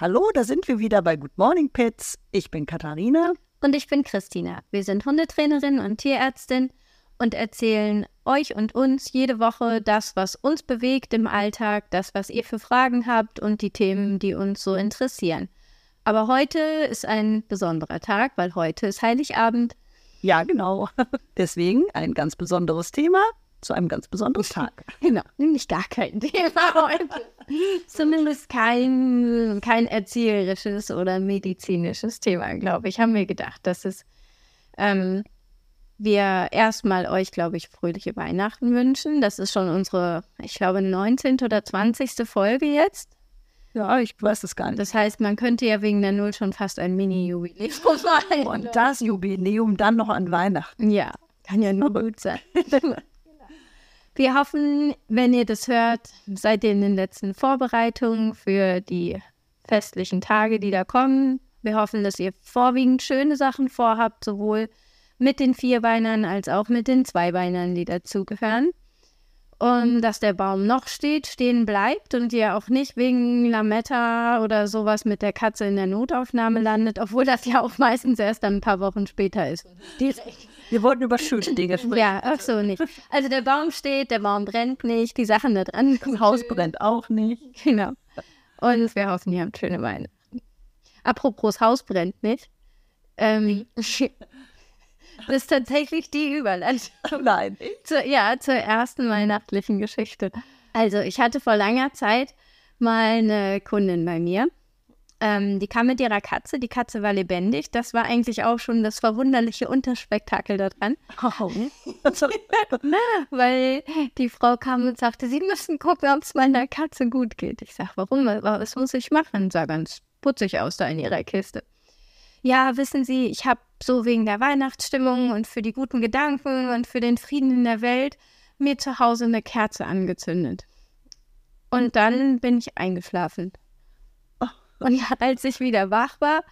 Hallo, da sind wir wieder bei Good Morning Pets. Ich bin Katharina. Und ich bin Christina. Wir sind Hundetrainerin und Tierärztin und erzählen euch und uns jede Woche das, was uns bewegt im Alltag, das, was ihr für Fragen habt und die Themen, die uns so interessieren. Aber heute ist ein besonderer Tag, weil heute ist Heiligabend. Ja, genau. Deswegen ein ganz besonderes Thema zu einem ganz besonderen Tag. Genau, nämlich gar kein Thema heute. Zumindest kein, kein erzieherisches oder medizinisches Thema, glaube ich. Haben wir gedacht, dass es ähm, wir erstmal euch, glaube ich, fröhliche Weihnachten wünschen. Das ist schon unsere, ich glaube, 19. oder 20. Folge jetzt. Ja, ich weiß es gar nicht. Das heißt, man könnte ja wegen der Null schon fast ein Mini-Jubiläum feiern. Und das Jubiläum dann noch an Weihnachten. Ja, kann ja nur gut sein. Wir hoffen, wenn ihr das hört, seid ihr in den letzten Vorbereitungen für die festlichen Tage, die da kommen. Wir hoffen, dass ihr vorwiegend schöne Sachen vorhabt, sowohl mit den Vierbeinern als auch mit den Zweibeinern, die dazugehören. Und dass der Baum noch steht, stehen bleibt und ihr auch nicht wegen Lametta oder sowas mit der Katze in der Notaufnahme landet, obwohl das ja auch meistens erst ein paar Wochen später ist. Direkt. Wir wollten über schöne Dinge sprechen. Ja, ach so nicht. Also der Baum steht, der Baum brennt nicht, die Sachen da dran. Das Haus brennt auch nicht. Genau. Und wir hoffen, ihr habt schöne Weihnachten. Apropos Haus brennt nicht. Ähm, das ist tatsächlich die Überleitung. Nein. Zu, ja, zur ersten weihnachtlichen Geschichte. Also, ich hatte vor langer Zeit mal eine Kundin bei mir. Ähm, die kam mit ihrer Katze. Die Katze war lebendig. Das war eigentlich auch schon das verwunderliche Unterspektakel daran. Oh. Weil die Frau kam und sagte, sie müssen gucken, ob es meiner Katze gut geht. Ich sage, warum? Was muss ich machen? Sah ganz putzig aus da in ihrer Kiste. Ja, wissen Sie, ich habe so wegen der Weihnachtsstimmung und für die guten Gedanken und für den Frieden in der Welt mir zu Hause eine Kerze angezündet. Und dann bin ich eingeschlafen. Und als ich wieder wach war,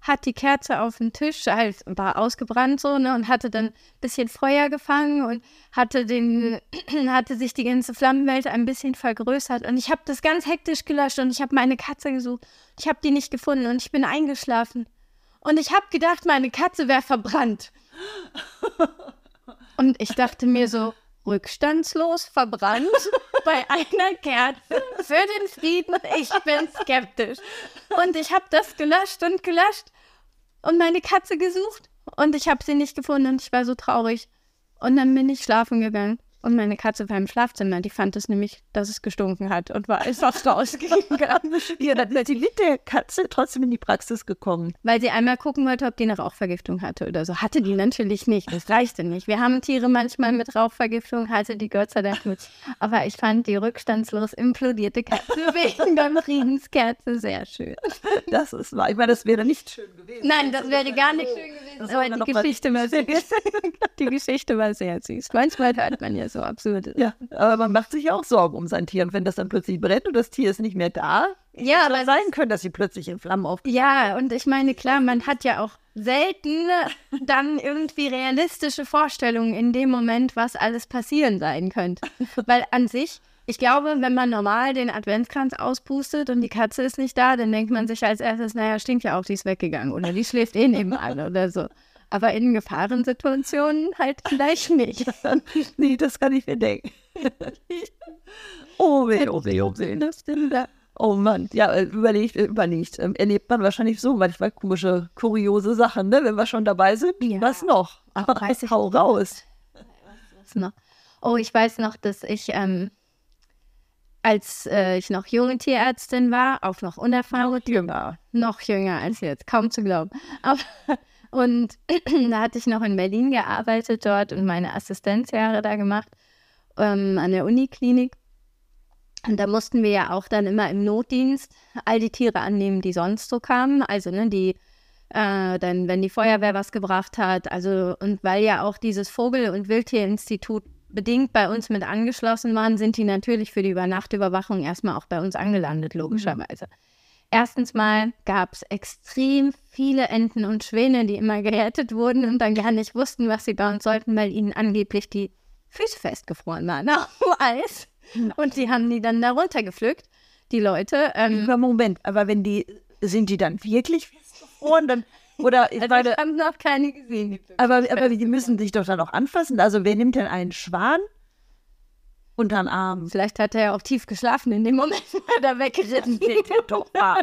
hat die Kerze auf dem Tisch, halt, war ausgebrannt so, ne, und hatte dann ein bisschen Feuer gefangen und hatte den, hatte sich die ganze Flammenwelt ein bisschen vergrößert. Und ich habe das ganz hektisch gelöscht und ich habe meine Katze gesucht. Ich habe die nicht gefunden und ich bin eingeschlafen. Und ich habe gedacht, meine Katze wäre verbrannt. Und ich dachte mir so, rückstandslos verbrannt bei einer Kerze für den Frieden. Ich bin skeptisch. Und ich habe das gelöscht und gelöscht und meine Katze gesucht und ich habe sie nicht gefunden und ich war so traurig. Und dann bin ich schlafen gegangen. Und meine Katze war im Schlafzimmer, die fand es nämlich, dass es gestunken hat und war einfach rausgegangen. ja, dann ist sie mit der Katze trotzdem in die Praxis gekommen. Weil sie einmal gucken wollte, ob die eine Rauchvergiftung hatte oder so. Hatte die natürlich nicht, das reichte nicht. Wir haben Tiere manchmal mit Rauchvergiftung, hatte die Gott sei Dank nicht. Aber ich fand die rückstandslos implodierte Katze wegen der Friedenskerze sehr schön. Das ist wahr. Ich meine, das wäre nicht schön gewesen. Nein, das wäre gar nicht schön gewesen. Aber die Geschichte, war sehr, die Geschichte war sehr süß. Manchmal hört man ja so so absurd Ja, aber man macht sich ja auch Sorgen um sein Tier. Und wenn das dann plötzlich brennt und das Tier ist nicht mehr da, ja, aber sein können, dass sie plötzlich in Flammen aufgehen. Ja, und ich meine, klar, man hat ja auch selten dann irgendwie realistische Vorstellungen in dem Moment, was alles passieren sein könnte. Weil an sich, ich glaube, wenn man normal den Adventskranz auspustet und die Katze ist nicht da, dann denkt man sich als erstes, naja, stinkt ja auch, die ist weggegangen oder die schläft eh nebenan oder so aber in Gefahrensituationen halt vielleicht nicht. nee, das kann ich mir denken. oh weh, oh weh, oh weh. Oh Mann, ja, äh, überlegt, äh, überlegt. Ähm, erlebt man wahrscheinlich so manchmal komische, kuriose Sachen, ne? Wenn wir schon dabei sind. Ja. Was noch? Aber weiß ich hau raus. Was noch? Oh, ich weiß noch, dass ich, ähm, als äh, ich noch junge Tierärztin war, auch noch unerfahren. Noch jünger. Noch jünger als jetzt, kaum zu glauben. Aber und da hatte ich noch in Berlin gearbeitet dort und meine Assistenzjahre da gemacht ähm, an der Uniklinik. Und da mussten wir ja auch dann immer im Notdienst all die Tiere annehmen, die sonst so kamen. Also, ne, die, äh, dann, wenn die Feuerwehr was gebracht hat. Also, und weil ja auch dieses Vogel- und Wildtierinstitut bedingt bei uns mit angeschlossen waren, sind die natürlich für die Übernachtüberwachung erstmal auch bei uns angelandet, logischerweise. Mhm. Erstens mal gab es extrem viele Enten und Schwäne, die immer gerettet wurden und dann gar nicht wussten, was sie bauen sollten, weil ihnen angeblich die Füße festgefroren waren auf Eis. Und die haben die dann da runtergepflückt, die Leute. Ähm, Moment, aber wenn die sind die dann wirklich festgefroren? Dann, oder ich Also meine, ich habe noch keine gesehen. die aber, aber die müssen sich doch dann auch anfassen. Also wer nimmt denn einen Schwan unter den Arm? Vielleicht hat er ja auch tief geschlafen in dem Moment, wo er da weggeritten doch wach.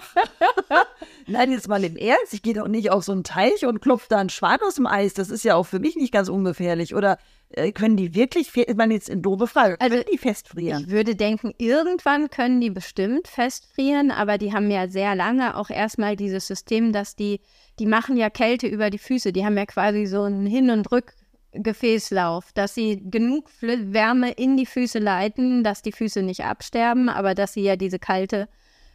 Nein, jetzt mal im Ernst. Ich gehe doch nicht auf so einen Teich und klopfe da einen Schwan aus dem Eis. Das ist ja auch für mich nicht ganz ungefährlich. Oder äh, können die wirklich, ich meine jetzt in doofe Frage, Also, können die festfrieren? Ich würde denken, irgendwann können die bestimmt festfrieren, aber die haben ja sehr lange auch erstmal dieses System, dass die, die machen ja Kälte über die Füße. Die haben ja quasi so einen Hin- und Rückgefäßlauf, dass sie genug Flü- Wärme in die Füße leiten, dass die Füße nicht absterben, aber dass sie ja diese kalte,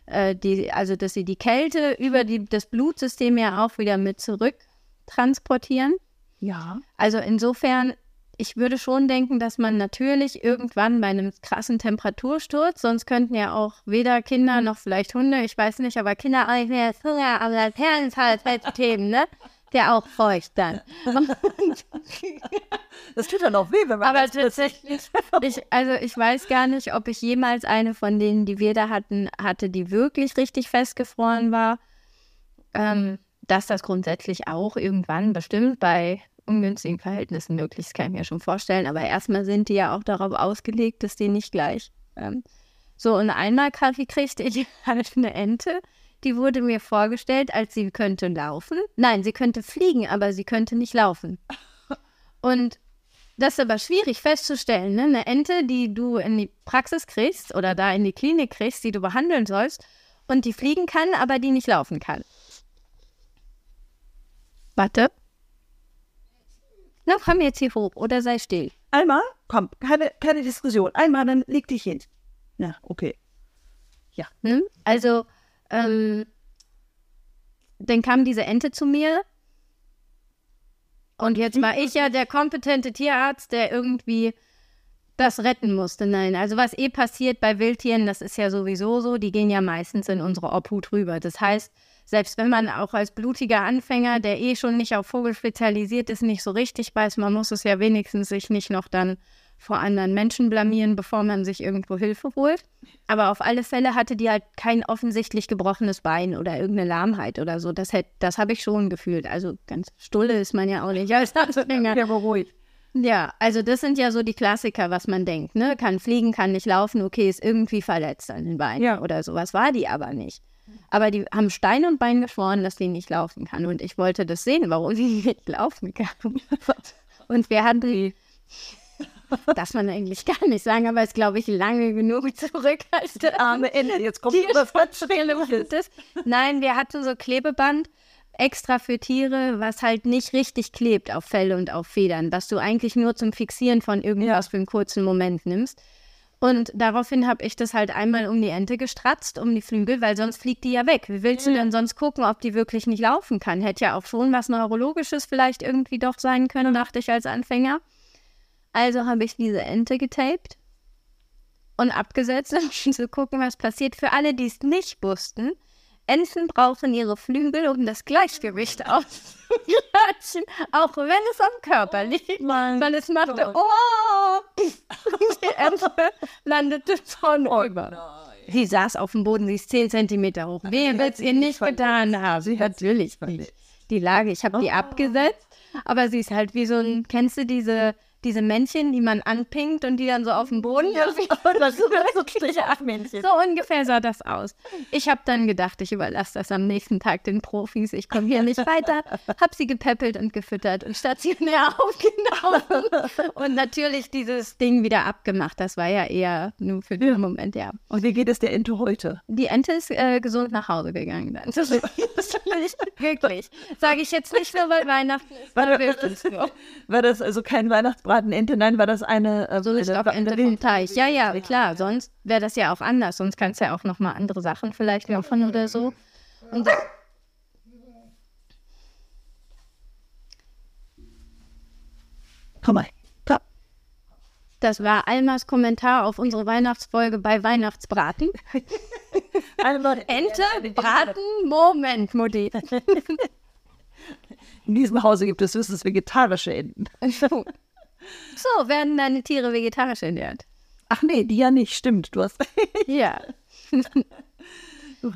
äh, die, also dass sie die Kälte über die, das Blutsystem ja auch wieder mit zurück transportieren. Ja. Also insofern, ich würde schon denken, dass man natürlich irgendwann bei einem krassen Temperatursturz, sonst könnten ja auch weder Kinder noch vielleicht Hunde, ich weiß nicht, aber Kinder auch nicht mehr das Hunger, das Herrensalzsystem, ne? Der auch feucht dann. Das tut dann auch weh, wenn man Aber tatsächlich, ich, also ich weiß gar nicht, ob ich jemals eine von denen, die wir da hatten, hatte, die wirklich richtig festgefroren war. Ähm, dass das grundsätzlich auch irgendwann bestimmt bei ungünstigen Verhältnissen möglich ist, kann ich mir schon vorstellen. Aber erstmal sind die ja auch darauf ausgelegt, dass die nicht gleich. Ähm, so, und einmal Kaffee kriegte ich halt eine Ente. Die wurde mir vorgestellt, als sie könnte laufen. Nein, sie könnte fliegen, aber sie könnte nicht laufen. Und das ist aber schwierig festzustellen. Ne? Eine Ente, die du in die Praxis kriegst oder da in die Klinik kriegst, die du behandeln sollst und die fliegen kann, aber die nicht laufen kann. Warte. Na, komm jetzt hier hoch oder sei still. Einmal, komm, keine, keine Diskussion. Einmal, dann leg dich hin. Na, okay. Ne? Also, ähm, dann kam diese Ente zu mir. Und jetzt war ich ja der kompetente Tierarzt, der irgendwie das retten musste. Nein, also was eh passiert bei Wildtieren, das ist ja sowieso so, die gehen ja meistens in unsere Obhut rüber. Das heißt, selbst wenn man auch als blutiger Anfänger, der eh schon nicht auf Vogel spezialisiert ist, nicht so richtig weiß, man muss es ja wenigstens sich nicht noch dann vor anderen Menschen blamieren, bevor man sich irgendwo Hilfe holt. Aber auf alle Fälle hatte die halt kein offensichtlich gebrochenes Bein oder irgendeine Lahmheit oder so. Das, das habe ich schon gefühlt. Also ganz stulle ist man ja auch nicht als Anfänger. Ja, beruhigt. Ja, also das sind ja so die Klassiker, was man denkt. Ne? Kann fliegen, kann nicht laufen, okay, ist irgendwie verletzt an den Beinen Ja. oder sowas. War die aber nicht. Aber die haben Stein und Bein geschworen, dass die nicht laufen kann. Und ich wollte das sehen, warum sie nicht laufen kann. Und wir hatten die, darf man eigentlich gar nicht sagen, aber ist, glaube ich, lange genug zurück, als der Arme Ende, jetzt kommt Schreckliches. ist. Nein, wir hatten so Klebeband extra für Tiere, was halt nicht richtig klebt auf Felle und auf Federn, was du eigentlich nur zum Fixieren von irgendwas für einen kurzen Moment nimmst. Und daraufhin habe ich das halt einmal um die Ente gestratzt, um die Flügel, weil sonst fliegt die ja weg. Wie willst du denn sonst gucken, ob die wirklich nicht laufen kann? Hätte ja auch schon was Neurologisches vielleicht irgendwie doch sein können, dachte ich als Anfänger. Also habe ich diese Ente getaped und abgesetzt, um zu gucken, was passiert. Für alle, die es nicht wussten, Enten brauchen ihre Flügel, um das Gleichgewicht auszugleichen, auch wenn es am Körper liegt. Weil es machte, oh, die Ente landete vornüber. Sie saß auf dem Boden, sie ist 10 Zentimeter hoch. Wer wird es ihr nicht getan haben? Sie Natürlich nicht. Die Lage, ich habe die abgesetzt, aber sie ist halt wie so ein, kennst du diese, diese Männchen, die man anpinkt und die dann so auf dem Boden ist so so ungefähr sah das aus. Ich habe dann gedacht, ich überlasse das am nächsten Tag den Profis. Ich komme hier nicht weiter. Habe sie gepäppelt und gefüttert und stationär aufgenommen. Und natürlich dieses Ding wieder abgemacht. Das war ja eher nur für den Moment, ja. Und wie geht es der Ente heute? Die Ente ist äh, gesund nach Hause gegangen dann. Das ist wirklich. Sage ich jetzt nicht nur, weil Weihnachten ist. War sondern das, war das also kein Weihnachtsbraten Ente? Nein, war das eine. Äh, So ist eine, auch Ente vom Teich. Ja, ja, klar. Sonst wäre das ja auch anders. Sonst kannst du ja auch noch mal andere Sachen vielleicht laufen oder so. Und das, Komm mal. Komm. das war Almas Kommentar auf unsere Weihnachtsfolge bei Weihnachtsbraten. Ente, Braten, Moment, Mutti. In diesem Hause gibt es höchstens vegetarische Enten. So, werden deine Tiere vegetarisch ernährt? Ach nee, die ja nicht, stimmt. Du hast. Ja.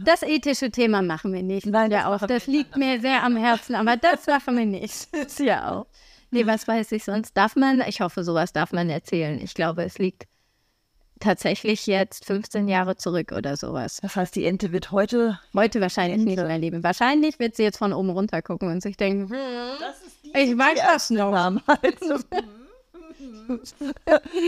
Das ethische Thema machen wir nicht. Nein, ja das auch. Das liegt mir sehr am Herzen, aber das machen wir nicht. Das ja auch. Nee, was weiß ich sonst? Darf man, ich hoffe, sowas darf man erzählen. Ich glaube, es liegt tatsächlich jetzt 15 Jahre zurück oder sowas. Das heißt, die Ente wird heute. Heute wahrscheinlich nicht mehr leben. Wahrscheinlich wird sie jetzt von oben runter gucken und sich denken, hm, ich weiß das noch. damals.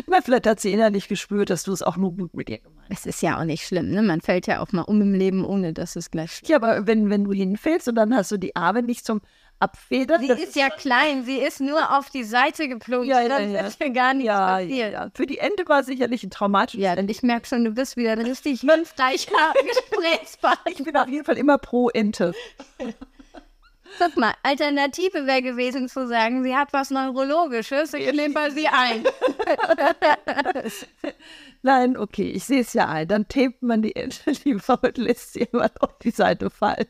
Na, vielleicht hat sie innerlich gespürt, dass du es auch nur gut mit ihr gemeint hast. Es ist ja auch nicht schlimm, ne? Man fällt ja auch mal um im Leben, ohne dass es gleich Ja, aber wenn, wenn du hinfällst und dann hast du die Arme nicht zum Abfedern. Sie ist ja klein, sie ist nur auf die Seite geplumpst. Ja, ja, dann ja. ist ja gar nichts ja, ja, ja. Für die Ente war es sicherlich ein traumatisches Ja, und ich merke schon, du bist wieder richtig fünfreicher Gesprächspartner. Ich bin auf jeden Fall immer pro Ente. Guck mal, Alternative wäre gewesen zu sagen, sie hat was Neurologisches, ich nehme bei sie ein. Nein, okay, ich sehe es ja ein. Dann tapet man die Ente lieber und lässt sie immer auf die Seite fallen.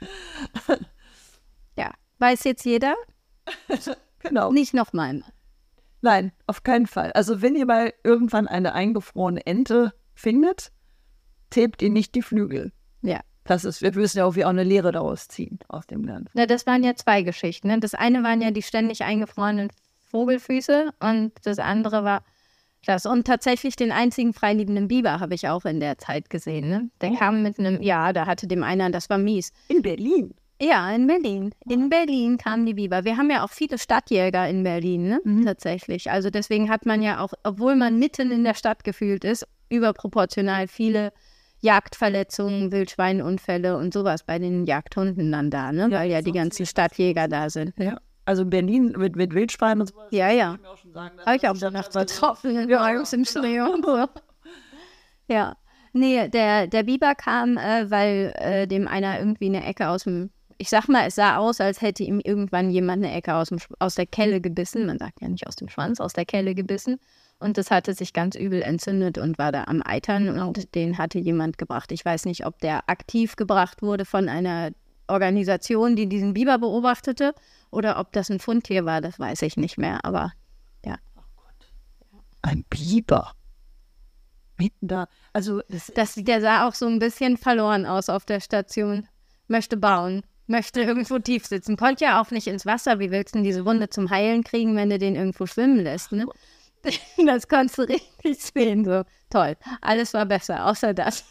ja, weiß jetzt jeder? Genau. Nicht nochmal. Nein, auf keinen Fall. Also wenn ihr mal irgendwann eine eingefrorene Ente findet, tapet ihr nicht die Flügel. Ja. Das ist, wir müssen ja auch, wie auch eine Lehre daraus ziehen, aus dem Ganzen. Na, das waren ja zwei Geschichten. Ne? Das eine waren ja die ständig eingefrorenen Vogelfüße und das andere war das. Und tatsächlich den einzigen freiliebenden Biber habe ich auch in der Zeit gesehen. Ne? Der kam mit einem, ja, da hatte dem einer, das war mies. In Berlin. Ja, in Berlin. In Berlin kamen die Biber. Wir haben ja auch viele Stadtjäger in Berlin, ne? Tatsächlich. Also deswegen hat man ja auch, obwohl man mitten in der Stadt gefühlt ist, überproportional viele Jagdverletzungen, Wildschweinunfälle und sowas bei den Jagdhunden dann da, ne? Weil ja die ganzen Stadtjäger da sind. Ja. Also in Berlin mit, mit Wildschweinen und sowas. Ja, ja. Habe ich auch schon nachts also- getroffen, ja, im Schnee und so. Ja. Nee, der, der Biber kam, äh, weil äh, dem einer irgendwie eine Ecke aus dem, ich sag mal, es sah aus, als hätte ihm irgendwann jemand eine Ecke aus, dem, aus der Kelle gebissen. Man sagt ja nicht aus dem Schwanz, aus der Kelle gebissen. Und das hatte sich ganz übel entzündet und war da am Eitern und den hatte jemand gebracht. Ich weiß nicht, ob der aktiv gebracht wurde von einer Organisation, die diesen Biber beobachtete oder ob das ein Fundtier war, das weiß ich nicht mehr. Aber Ein Biber. Mitten da. Also das, Das, der sah auch so ein bisschen verloren aus auf der Station. Möchte bauen, möchte irgendwo tief sitzen. Konnte ja auch nicht ins Wasser. Wie willst du denn diese Wunde zum Heilen kriegen, wenn du den irgendwo schwimmen lässt? Ne? Das konntest du richtig sehen. So toll. Alles war besser, außer das.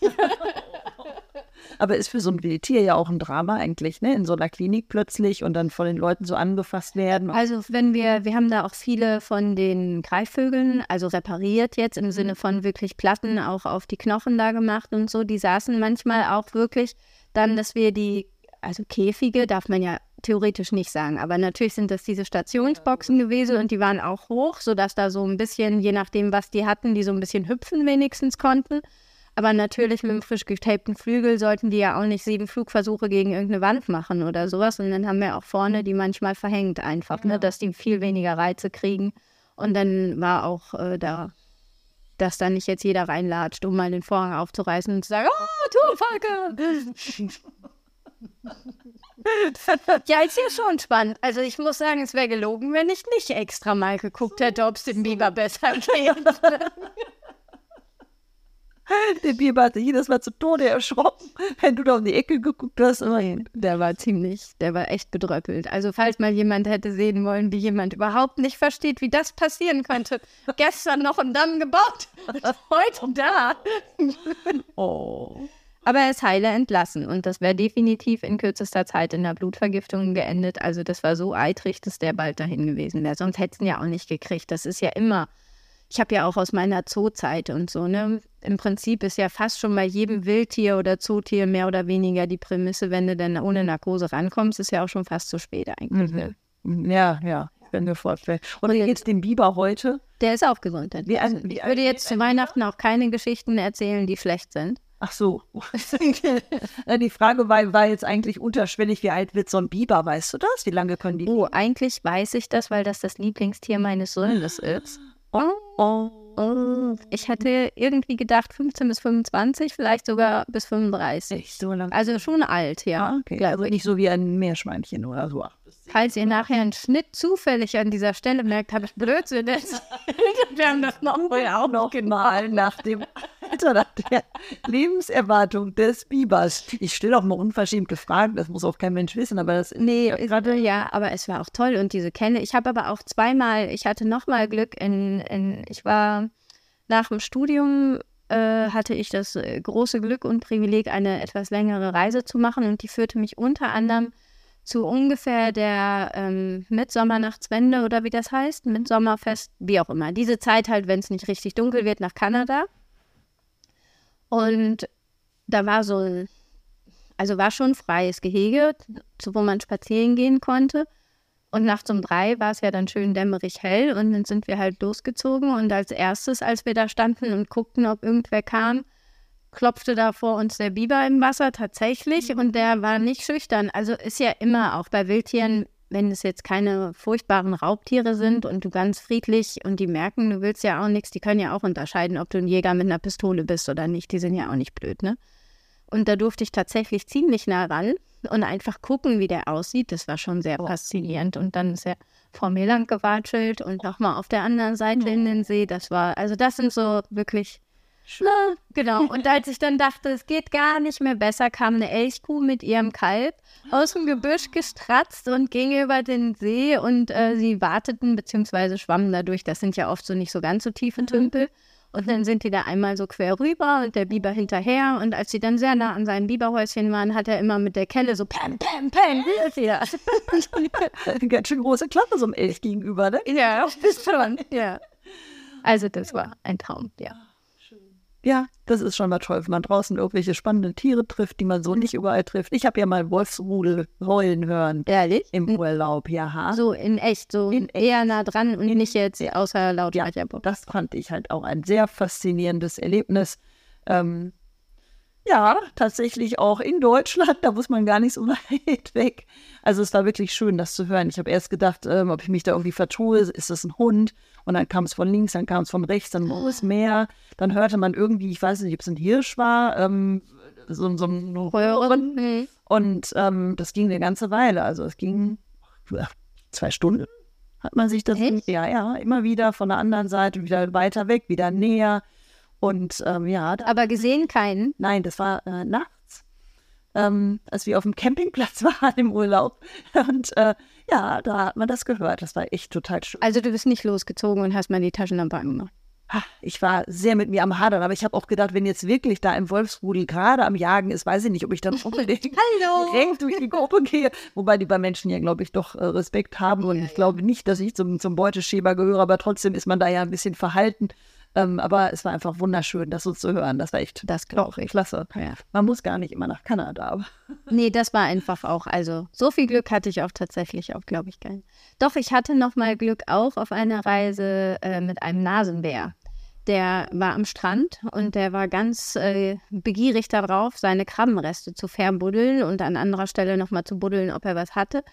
aber ist für so ein Wildtier ja auch ein Drama eigentlich, ne? In so einer Klinik plötzlich und dann von den Leuten so angefasst werden. Also wenn wir, wir haben da auch viele von den Greifvögeln, also repariert jetzt im Sinne von wirklich Platten auch auf die Knochen da gemacht und so. Die saßen manchmal auch wirklich dann, dass wir die, also Käfige darf man ja theoretisch nicht sagen, aber natürlich sind das diese Stationsboxen gewesen und die waren auch hoch, sodass da so ein bisschen, je nachdem, was die hatten, die so ein bisschen hüpfen wenigstens konnten. Aber natürlich mit dem frisch getapten Flügel sollten die ja auch nicht sieben Flugversuche gegen irgendeine Wand machen oder sowas. Und dann haben wir auch vorne die manchmal verhängt einfach, ne, dass die viel weniger Reize kriegen. Und dann war auch äh, da, dass da nicht jetzt jeder reinlatscht, um mal den Vorhang aufzureißen und zu sagen, oh, Turmfalke! ja, ist ja schon spannend. Also ich muss sagen, es wäre gelogen, wenn ich nicht extra mal geguckt hätte, ob es dem Biber besser geht. Der Biber hat sich jedes Mal zu Tode erschrocken, wenn du da um die Ecke geguckt hast. Immerhin. Der war ziemlich, der war echt bedröppelt. Also falls mal jemand hätte sehen wollen, wie jemand überhaupt nicht versteht, wie das passieren könnte. Gestern noch einen Damm gebaut, heute da. Oh. Aber er ist heile entlassen und das wäre definitiv in kürzester Zeit in der Blutvergiftung geendet. Also das war so eitrig, dass der bald dahin gewesen wäre. Sonst hätten ja auch nicht gekriegt. Das ist ja immer, ich habe ja auch aus meiner Zoozeit und so, ne? Im Prinzip ist ja fast schon bei jedem Wildtier oder Zootier mehr oder weniger die Prämisse, wenn du dann ohne Narkose rankommst, ist ja auch schon fast zu spät eigentlich. Ne? Ja, ja, kann mir vorstellen. Und wie geht's dem Biber heute? Der ist auch gesund. Wie ein- wie ich würde jetzt zu Weihnachten auch keine Geschichten erzählen, die schlecht sind. Ach so. Die Frage war, war jetzt eigentlich unterschwellig, wie alt wird so ein Biber, weißt du das? Wie lange können die? Oh, eigentlich weiß ich das, weil das das Lieblingstier meines Sohnes ist. Oh, oh. Oh, ich hatte irgendwie gedacht 15 bis 25, vielleicht sogar bis 35. Echt so lange? Also schon alt, ja. Ah, okay. Also ich. nicht so wie ein Meerschweinchen oder so. Falls ihr nachher einen Schnitt zufällig an dieser Stelle merkt, habe ich Blödsinn erzählt. Wir haben das noch vorher auch noch mal nach dem Alter nach der Lebenserwartung des Bibers. Ich stelle auch mal unverschämt gefragt, das muss auch kein Mensch wissen, aber das Nee, gerade ja, aber es war auch toll und diese Kenne. Ich habe aber auch zweimal, ich hatte nochmal Glück in, in, ich war nach dem Studium äh, hatte ich das äh, große Glück und Privileg, eine etwas längere Reise zu machen und die führte mich unter anderem zu ungefähr der ähm, Mitsommernachtswende oder wie das heißt, Mitsommerfest, wie auch immer. Diese Zeit halt, wenn es nicht richtig dunkel wird, nach Kanada. Und da war so ein, also war schon freies Gehege, wo man spazieren gehen konnte. Und nachts um drei war es ja dann schön dämmerig hell und dann sind wir halt losgezogen. Und als erstes, als wir da standen und guckten, ob irgendwer kam, klopfte da vor uns der Biber im Wasser tatsächlich mhm. und der war nicht schüchtern. Also ist ja immer auch bei Wildtieren, wenn es jetzt keine furchtbaren Raubtiere sind und du ganz friedlich und die merken, du willst ja auch nichts, die können ja auch unterscheiden, ob du ein Jäger mit einer Pistole bist oder nicht. Die sind ja auch nicht blöd, ne? Und da durfte ich tatsächlich ziemlich nah ran und einfach gucken, wie der aussieht. Das war schon sehr oh. faszinierend. Und dann ist er vor mir lang gewatschelt und nochmal auf der anderen Seite in den See. Das war, also das sind so wirklich na, genau. Und als ich dann dachte, es geht gar nicht mehr besser, kam eine Elchkuh mit ihrem Kalb aus dem Gebüsch gestratzt und ging über den See und äh, sie warteten bzw. schwammen dadurch. Das sind ja oft so nicht so ganz so tiefe Tümpel. Und dann sind die da einmal so quer rüber und der Biber hinterher. Und als sie dann sehr nah an seinem Biberhäuschen waren, hat er immer mit der Kelle so Pam, Pam, Pam, ja. Ganz schön große Klappe so einem Elch gegenüber, ne? Ja, bist schon, ja. Also das war ein Traum, ja ja, das ist schon mal toll, wenn man draußen irgendwelche spannenden Tiere trifft, die man so nicht überall trifft. Ich habe ja mal Wolfsrudel heulen hören. Ehrlich? Im Urlaub, ja. So in echt, so in eher nah dran und nicht jetzt außer laut ja, Das fand ich halt auch ein sehr faszinierendes Erlebnis. Ähm, ja, tatsächlich auch in Deutschland, da muss man gar nicht so weit weg. Also es war wirklich schön, das zu hören. Ich habe erst gedacht, ähm, ob ich mich da irgendwie vertue, ist das ein Hund? Und dann kam es von links, dann kam es von rechts, dann wo es mehr. Dann hörte man irgendwie, ich weiß nicht, ob es ein Hirsch war, ähm, so, so ein Röhren. Mhm. Und ähm, das ging eine ganze Weile. Also es ging zwei Stunden hat man sich das, Echt? ja, ja, immer wieder von der anderen Seite, wieder weiter weg, wieder näher. Und ähm, ja. Aber gesehen keinen? Nein, das war äh, nachts, ähm, als wir auf dem Campingplatz waren im Urlaub. Und äh, ja, da hat man das gehört. Das war echt total schön. Also du bist nicht losgezogen und hast mal die Taschenlampe angemacht? Ich war sehr mit mir am Hadern, aber ich habe auch gedacht, wenn jetzt wirklich da ein Wolfsrudel gerade am Jagen ist, weiß ich nicht, ob ich dann unbedingt direkt durch die Gruppe gehe. Wobei die bei Menschen ja, glaube ich, doch äh, Respekt haben. Und ja, ich glaube nicht, dass ich zum, zum Beuteschäber gehöre, aber trotzdem ist man da ja ein bisschen verhalten. Ähm, aber es war einfach wunderschön, das so zu hören. Das war echt das glaube ich. klasse. Ja. Man muss gar nicht immer nach Kanada. Aber. Nee, das war einfach auch. Also so viel Glück hatte ich auch tatsächlich auch, glaube ich, gar Doch, ich hatte noch mal Glück auch auf einer Reise äh, mit einem Nasenbär. Der war am Strand und der war ganz äh, begierig darauf, seine Krabbenreste zu verbuddeln und an anderer Stelle nochmal zu buddeln, ob er was hatte.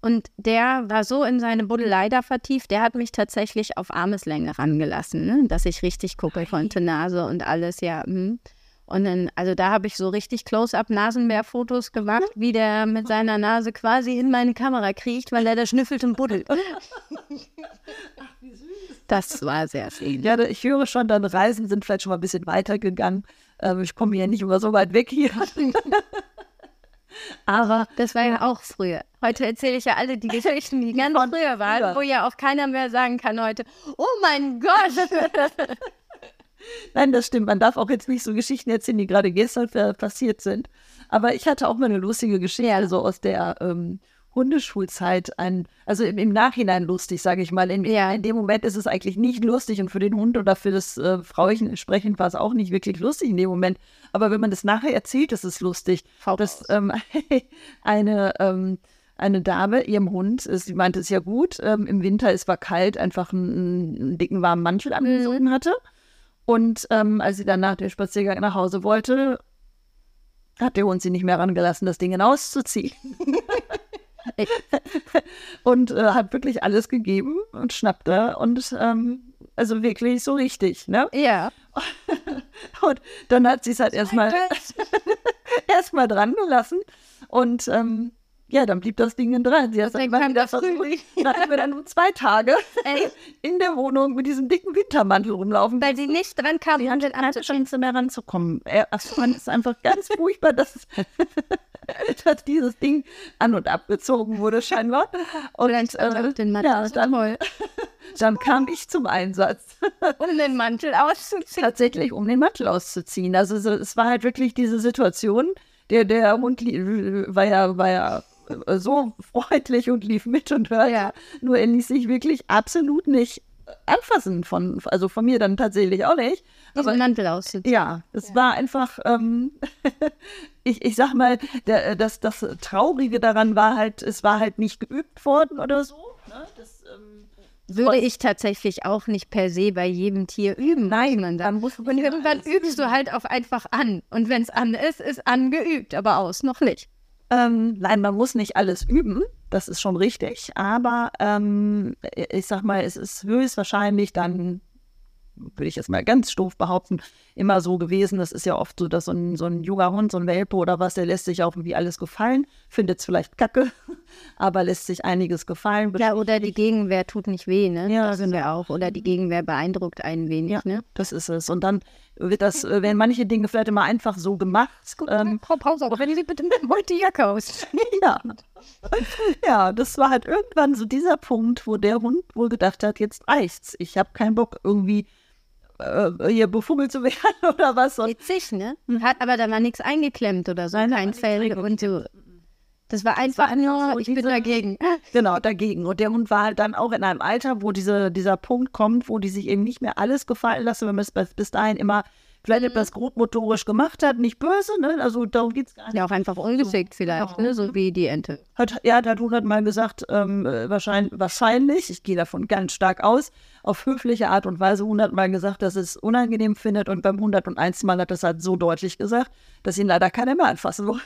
Und der war so in seine Buddelei da vertieft, der hat mich tatsächlich auf Armeslänge rangelassen, ne? dass ich richtig gucken konnte, Nase und alles, ja. Mh. Und dann, also da habe ich so richtig Close-up-Nasenbär-Fotos gemacht, wie der mit seiner Nase quasi in meine Kamera kriecht, weil er da schnüffelt und buddelt. Ach, wie süß. Das war sehr schön. Ja, ich höre schon, deine Reisen sind vielleicht schon mal ein bisschen weitergegangen. Ähm, ich komme ja nicht immer so weit weg hier. Aber das war ja auch früher. Heute erzähle ich ja alle die Geschichten, die ganz früher waren, wo ja auch keiner mehr sagen kann heute, oh mein Gott. Nein, das stimmt. Man darf auch jetzt nicht so Geschichten erzählen, die gerade gestern passiert sind. Aber ich hatte auch mal eine lustige Geschichte, ja. so aus der ähm, Hundeschulzeit ein, also im, im Nachhinein lustig, sage ich mal. In, ja. in, dem Moment ist es eigentlich nicht lustig und für den Hund oder für das äh, Frauchen entsprechend war es auch nicht wirklich lustig in dem Moment. Aber wenn man das nachher erzählt, ist es lustig. Faust dass ähm, eine, ähm, eine Dame, ihrem Hund, sie meinte es ja gut, ähm, im Winter, es war kalt, einfach einen, einen dicken warmen Mantel angezogen mhm. hatte. Und ähm, als sie dann nach dem Spaziergang nach Hause wollte, hat der Hund sie nicht mehr rangelassen, das Ding hinauszuziehen. und äh, hat wirklich alles gegeben und schnappte und ähm, also wirklich so richtig, ne? Ja. und dann hat sie es halt erstmal erstmal dran gelassen und ähm, ja, dann blieb das Ding dran. Sie hat Dann kam. Frühling. Dann hatten wir dann nur zwei Tage Ey, in der Wohnung mit diesem dicken Wintermantel rumlaufen. weil sie nicht dran kam, Die hat den keine anzuschauen. Chance mehr ranzukommen. Er- Es fand es einfach ganz furchtbar, dass, dass dieses Ding an- und abgezogen wurde, scheinbar. Und Vielleicht äh, den Mantel ja, dann, dann kam ich zum Einsatz. um den Mantel auszuziehen. Tatsächlich, um den Mantel auszuziehen. Also so, es war halt wirklich diese Situation. Der, der Hund war ja, war ja äh, so freundlich und lief mit und hörte. Ja. Nur er ließ sich wirklich absolut nicht anfassen von, also von mir dann tatsächlich auch nicht. Aber Mantel auszuziehen. ja, es war einfach, ähm, ich, ich sag mal, der, das, das Traurige daran war halt, es war halt nicht geübt worden oder so. Ne? Das, ähm, Würde ich tatsächlich auch nicht per se bei jedem Tier üben. Nein, man dann sagt. muss Und irgendwann übst du halt auf einfach an. Und wenn es an ist, ist angeübt, aber aus noch nicht. Ähm, nein, man muss nicht alles üben, das ist schon richtig, aber ähm, ich sag mal, es ist höchstwahrscheinlich dann, würde ich jetzt mal ganz doof behaupten, immer so gewesen. Das ist ja oft so, dass so ein, so ein junger Hund, so ein Welpe oder was, der lässt sich auch irgendwie alles gefallen, findet es vielleicht kacke, aber lässt sich einiges gefallen. Ja, oder die Gegenwehr tut nicht weh, ne? Ja, das sind wir auch. Oder die Gegenwehr beeindruckt einen wenig, Ja, ne? das ist es. Und dann wird das, äh, werden manche Dinge vielleicht immer einfach so gemacht. Ähm, Frau Pauser, wenn Sie bitte mit heute die Jacke aus. ja. ja, das war halt irgendwann so dieser Punkt, wo der Hund wohl gedacht hat, jetzt reicht's. Ich habe keinen Bock, irgendwie äh, hier befummelt zu werden oder was. Und Witzig, ne? Hat aber da war nichts eingeklemmt oder so, Nein, kein Fell und so. Das war einfach nur, so ich bin diese- dagegen. Genau, dagegen. Und der Hund war halt dann auch in einem Alter, wo diese, dieser Punkt kommt, wo die sich eben nicht mehr alles gefallen lassen, wenn man es bis, dahin immer vielleicht etwas grobmotorisch gemacht hat, nicht böse, ne? Also darum geht es gar nicht. Ja, auch einfach ungeschickt vielleicht, Genau. ne? So wie die Ente. Hat, er hat hundertmal gesagt, ähm, äh, wahrscheinlich, wahrscheinlich, ich gehe davon ganz stark aus, auf höfliche Art und Weise hundertmal gesagt, dass es unangenehm findet und beim 101. Mal hat er es halt so deutlich gesagt, dass ihn leider keiner mehr anfassen wollte.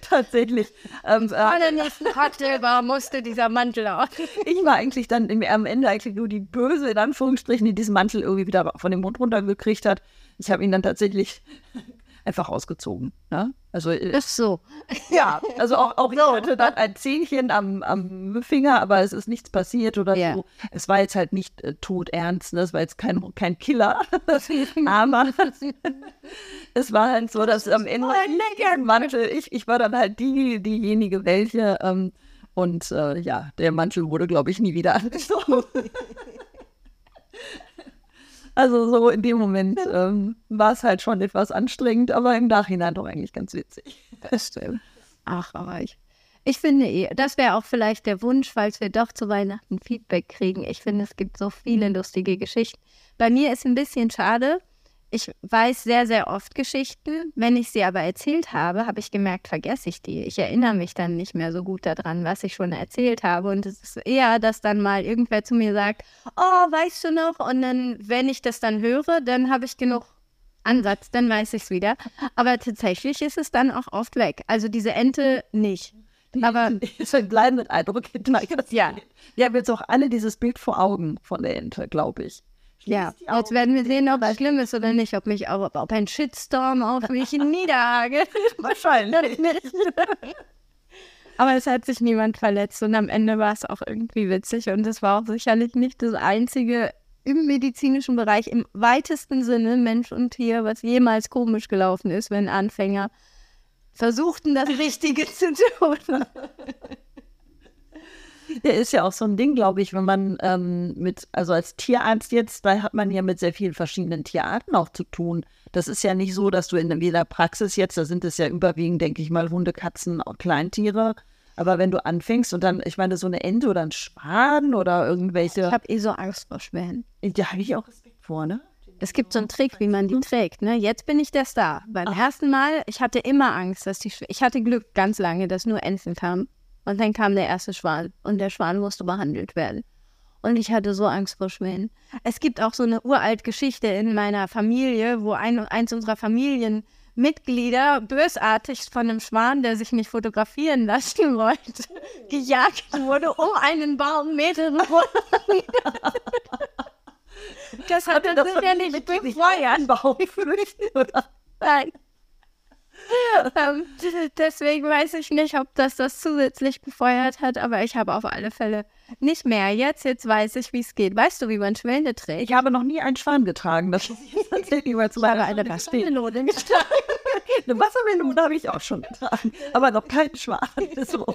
Tatsächlich. Ähm, Bei äh, der nächsten war, musste dieser Mantel aus. ich war eigentlich dann im, am Ende eigentlich nur die Böse, in Anführungsstrichen, die diesen Mantel irgendwie wieder von dem Mund runtergekriegt hat. Ich habe ihn dann tatsächlich einfach ausgezogen. Ne? Also äh, Ist so. ja, also auch, auch ich hatte dann ein Zähnchen am, am Finger, aber es ist nichts passiert oder Ja. so. Es war jetzt halt nicht äh, todernst, ne? es war jetzt kein, kein Killer. aber es war halt so, dass am Ende Mantel, ich, ich war dann halt die, diejenige, welche, ähm, und äh, ja, der Mantel wurde, glaube ich, nie wieder angezogen. Also so in dem Moment ähm, war es halt schon etwas anstrengend, aber im Nachhinein doch eigentlich ganz witzig. Das stimmt. Ach, aber ich. Ich finde eh, das wäre auch vielleicht der Wunsch, falls wir doch zu Weihnachten Feedback kriegen. Ich finde, es gibt so viele lustige Geschichten. Bei mir ist ein bisschen schade. Ich weiß sehr, sehr oft Geschichten. Wenn ich sie aber erzählt habe, habe ich gemerkt, vergesse ich die. Ich erinnere mich dann nicht mehr so gut daran, was ich schon erzählt habe. Und es ist eher, dass dann mal irgendwer zu mir sagt, oh, weißt du noch? Und dann, wenn ich das dann höre, dann habe ich genug Ansatz, dann weiß ich es wieder. Aber tatsächlich ist es dann auch oft weg. Also diese Ente nicht. Aber ist ein bleibender Eindruck hinterher. Ja. Wir haben jetzt auch alle dieses Bild vor Augen von der Ente, glaube ich. Ja, jetzt werden wir sehen, ob es schlimm ist oder nicht, ob mich auch, ob ein Shitstorm auf mich niederhagelt. Wahrscheinlich. Aber es hat sich niemand verletzt und am Ende war es auch irgendwie witzig und es war auch sicherlich nicht das einzige im medizinischen Bereich im weitesten Sinne Mensch und Tier, was jemals komisch gelaufen ist, wenn Anfänger versuchten, das Richtige zu tun. Der ist ja auch so ein Ding, glaube ich, wenn man ähm, mit, also als Tierarzt jetzt, da hat man ja mit sehr vielen verschiedenen Tierarten auch zu tun. Das ist ja nicht so, dass du in jeder Praxis jetzt, da sind es ja überwiegend, denke ich mal, Hunde, Katzen, Kleintiere. Aber wenn du anfängst und dann, ich meine, so eine Ente oder ein Schwan oder irgendwelche, Ich habe eh so Angst vor Schwänen. da habe ich auch Respekt vor, ne? Es gibt so einen Trick, wie man die trägt. Ne? Jetzt bin ich der Star. Beim ersten Mal, ich hatte immer Angst, dass die Schw Ich hatte Glück ganz lange, dass nur Enten kamen. Und dann kam der erste Schwan. Und der Schwan musste behandelt werden. Und ich hatte so Angst vor Schwänen. Es gibt auch so eine uralt Geschichte in meiner Familie, wo ein, eins unserer Familienmitglieder bösartig von einem Schwan, der sich nicht fotografieren lassen wollte, gejagt wurde um einen Baum Wochen. Das hat er sicherlich befeuert. Baum flüchten oder? Nein. ähm, deswegen weiß ich nicht, ob das das zusätzlich befeuert hat, aber ich habe auf alle Fälle nicht mehr. Jetzt, jetzt weiß ich, wie es geht. Weißt du, wie man Schwäne trägt? Ich habe noch nie einen Schwan getragen. Das jetzt tatsächlich mal zu meiner eine Wassermelone getragen. eine Wassermelone habe ich auch schon getragen, aber noch keinen Schwan. So,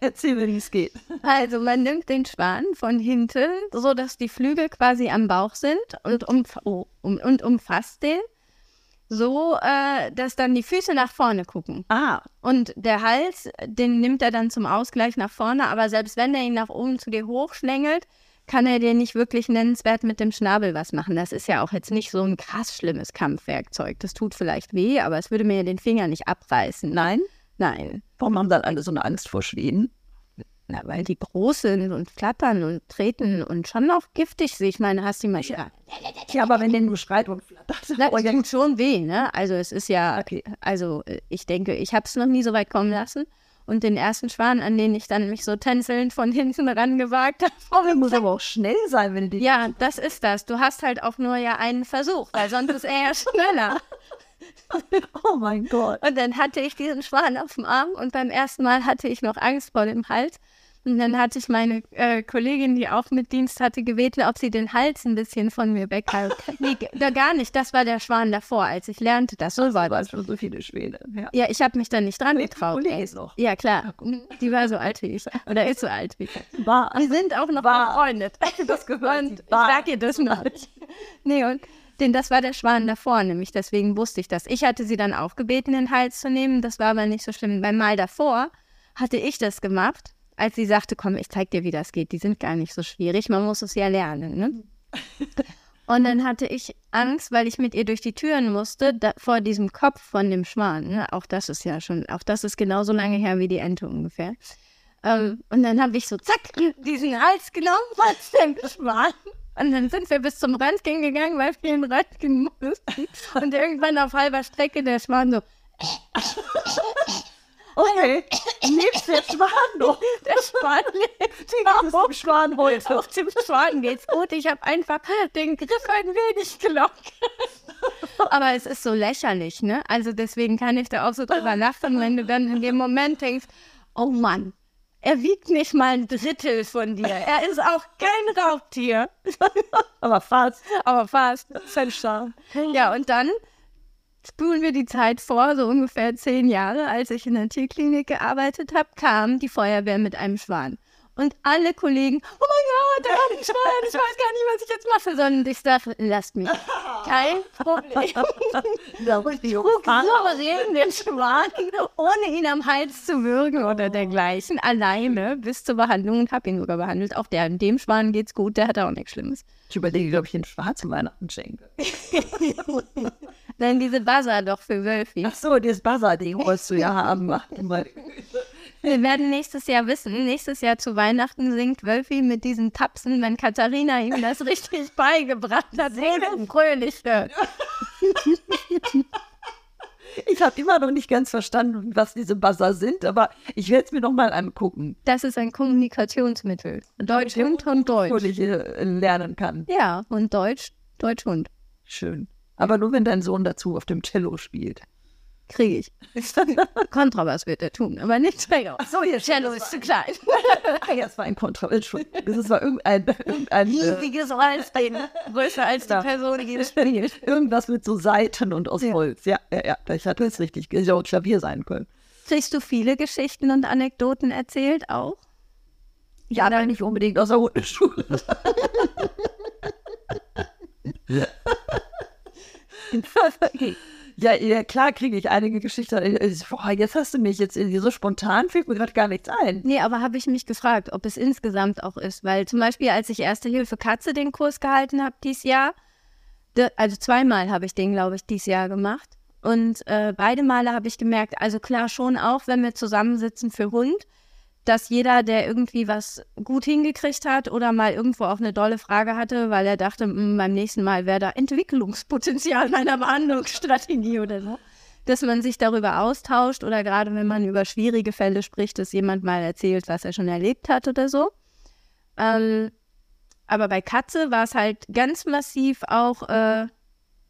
erzähl mir, wie es geht. Also, man nimmt den Schwan von hinten, so dass die Flügel quasi am Bauch sind und, umf oh, um, und umfasst den so, äh, dass dann die Füße nach vorne gucken. Ah. Und der Hals, den nimmt er dann zum Ausgleich nach vorne, aber selbst wenn er ihn nach oben zu dir hochschlängelt, kann er dir nicht wirklich nennenswert mit dem Schnabel was machen. Das ist ja auch jetzt nicht so ein krass schlimmes Kampfwerkzeug. Das tut vielleicht weh, aber es würde mir den Finger nicht abreißen. Nein? Nein. Warum haben dann alle so eine Angst vor Schweden? Na, weil die groß sind und flattern und treten und schon noch giftig sind. Ich meine, hast du mal. Ja, ja aber wenn der nur schreit und flattert. Das tut schon weh, ne? Also, es ist ja. Okay. Also, ich denke, ich habe es noch nie so weit kommen lassen. Und den ersten Schwan, an den ich dann mich so tänzelnd von hinten rangewagt habe. Oh, der muss aber auch schnell sein, wenn du den. Ja, das ist das. Du hast halt auch nur ja einen Versuch, weil sonst ist er ja schneller. oh mein Gott. Und dann hatte ich diesen Schwan auf dem Arm und beim ersten Mal hatte ich noch Angst vor dem Hals. Und dann hatte ich meine äh, Kollegin, die auch mit Dienst hatte, gebeten, ob sie den Hals ein bisschen von mir weghalten. nee, da gar nicht. Das war der Schwan davor, als ich lernte das. So war das schon so viele Schwäne. Ja, ja ich habe mich da nicht dran getraut. Ist noch. Ja, klar. Die war so alt wie ich. Oder ist so alt wie ich. War. Wir sind auch noch war. befreundet. Das gehört. Und ich sag ihr das noch. Nee, und denn das war der Schwan davor, nämlich deswegen wusste ich das. Ich hatte sie dann auch gebeten, den Hals zu nehmen. Das war aber nicht so schlimm. Beim Mal davor hatte ich das gemacht als sie sagte, komm, ich zeig dir, wie das geht. Die sind gar nicht so schwierig, man muss es ja lernen. Ne? Und dann hatte ich Angst, weil ich mit ihr durch die Türen musste, da, vor diesem Kopf von dem Schwan. Ne? Auch das ist ja schon, auch das ist genauso lange her wie die Ente ungefähr. Ähm, und dann habe ich so, zack, diesen Hals genommen von dem Schwan. Und dann sind wir bis zum Röntgen gegangen, weil wir ihn Röntgen mussten. Und irgendwann auf halber Strecke der Schwan so, Okay, lebst der Schwan noch? Der Schwan lebt. Wie dem Schwan heute? Auf dem Schwan geht's gut. Ich habe einfach den Griff ein wenig gelockt. Aber es ist so lächerlich, ne? Also deswegen kann ich da auch so drüber lachen, wenn du dann in dem Moment denkst, oh Mann, er wiegt nicht mal ein Drittel von dir. Er ist auch kein Raubtier. Aber fast. Aber fast. Fenster. Ja, und dann spulen wir die Zeit vor, so ungefähr zehn Jahre, als ich in der Tierklinik gearbeitet habe, kam die Feuerwehr mit einem Schwan. Und alle Kollegen, oh mein Gott, der hat einen Schwan, ich weiß gar nicht, was ich jetzt mache. Sondern ich sage, lasst mich. Kein Problem. Da ich souverän den Schwan, ohne ihn am Hals zu würgen oder dergleichen, alleine bis zur Behandlung und habe ihn sogar behandelt. Auch der, dem Schwan geht's gut, der hat auch nichts Schlimmes. Ich überlege, ob ich einen Schwan zu Weihnachten schenke. Nein, diese Buzzer doch für Wölfi. Ach so, dieses Buzzer-Ding wolltest du ja haben. Wir werden nächstes Jahr wissen, nächstes Jahr zu Weihnachten singt Wölfi mit diesen Tapsen, wenn Katharina ihm das richtig beigebracht hat. Sehr fröhlich. Ich habe immer noch nicht ganz verstanden, was diese Buzzer sind, aber ich werde es mir noch mal angucken. Das ist ein Kommunikationsmittel. Deutsch und, und Deutsch. ich äh, lernen kann. Ja, und Deutsch, Deutsch und. Schön. Aber nur wenn dein Sohn dazu auf dem Cello spielt. Kriege ich. Kontrabass wird er tun, aber nicht Cello. So, ihr Cello ist zu klein. ja, es war ein Kontrabass. Entschuldigung. Das war irgendein. irgendein Riesiges Holzbein. Größer als die Person, die es spielt. Irgendwas mit so Seiten und aus. Holz. Ja, ja, ja. Ich hatte es richtig. Es hätte Klavier sein können. Kriegst du viele Geschichten und Anekdoten erzählt auch? Ja, nein, nicht unbedingt aus der Hundeschule. Ja, ja klar kriege ich einige Geschichten. Boah, jetzt hast du mich jetzt so spontan, fällt mir gerade gar nichts ein. Nee, aber habe ich mich gefragt, ob es insgesamt auch ist. Weil zum Beispiel, als ich Erste Hilfe Katze den Kurs gehalten habe dieses Jahr, also zweimal habe ich den, glaube ich, dieses Jahr gemacht. Und äh, beide Male habe ich gemerkt, also klar schon auch, wenn wir zusammensitzen für Hund, dass jeder, der irgendwie was gut hingekriegt hat oder mal irgendwo auch eine dolle Frage hatte, weil er dachte, hm, beim nächsten Mal wäre da Entwicklungspotenzial meiner Behandlungsstrategie oder so, dass man sich darüber austauscht oder gerade wenn man über schwierige Fälle spricht, dass jemand mal erzählt, was er schon erlebt hat oder so. Ähm, aber bei Katze war es halt ganz massiv auch, äh,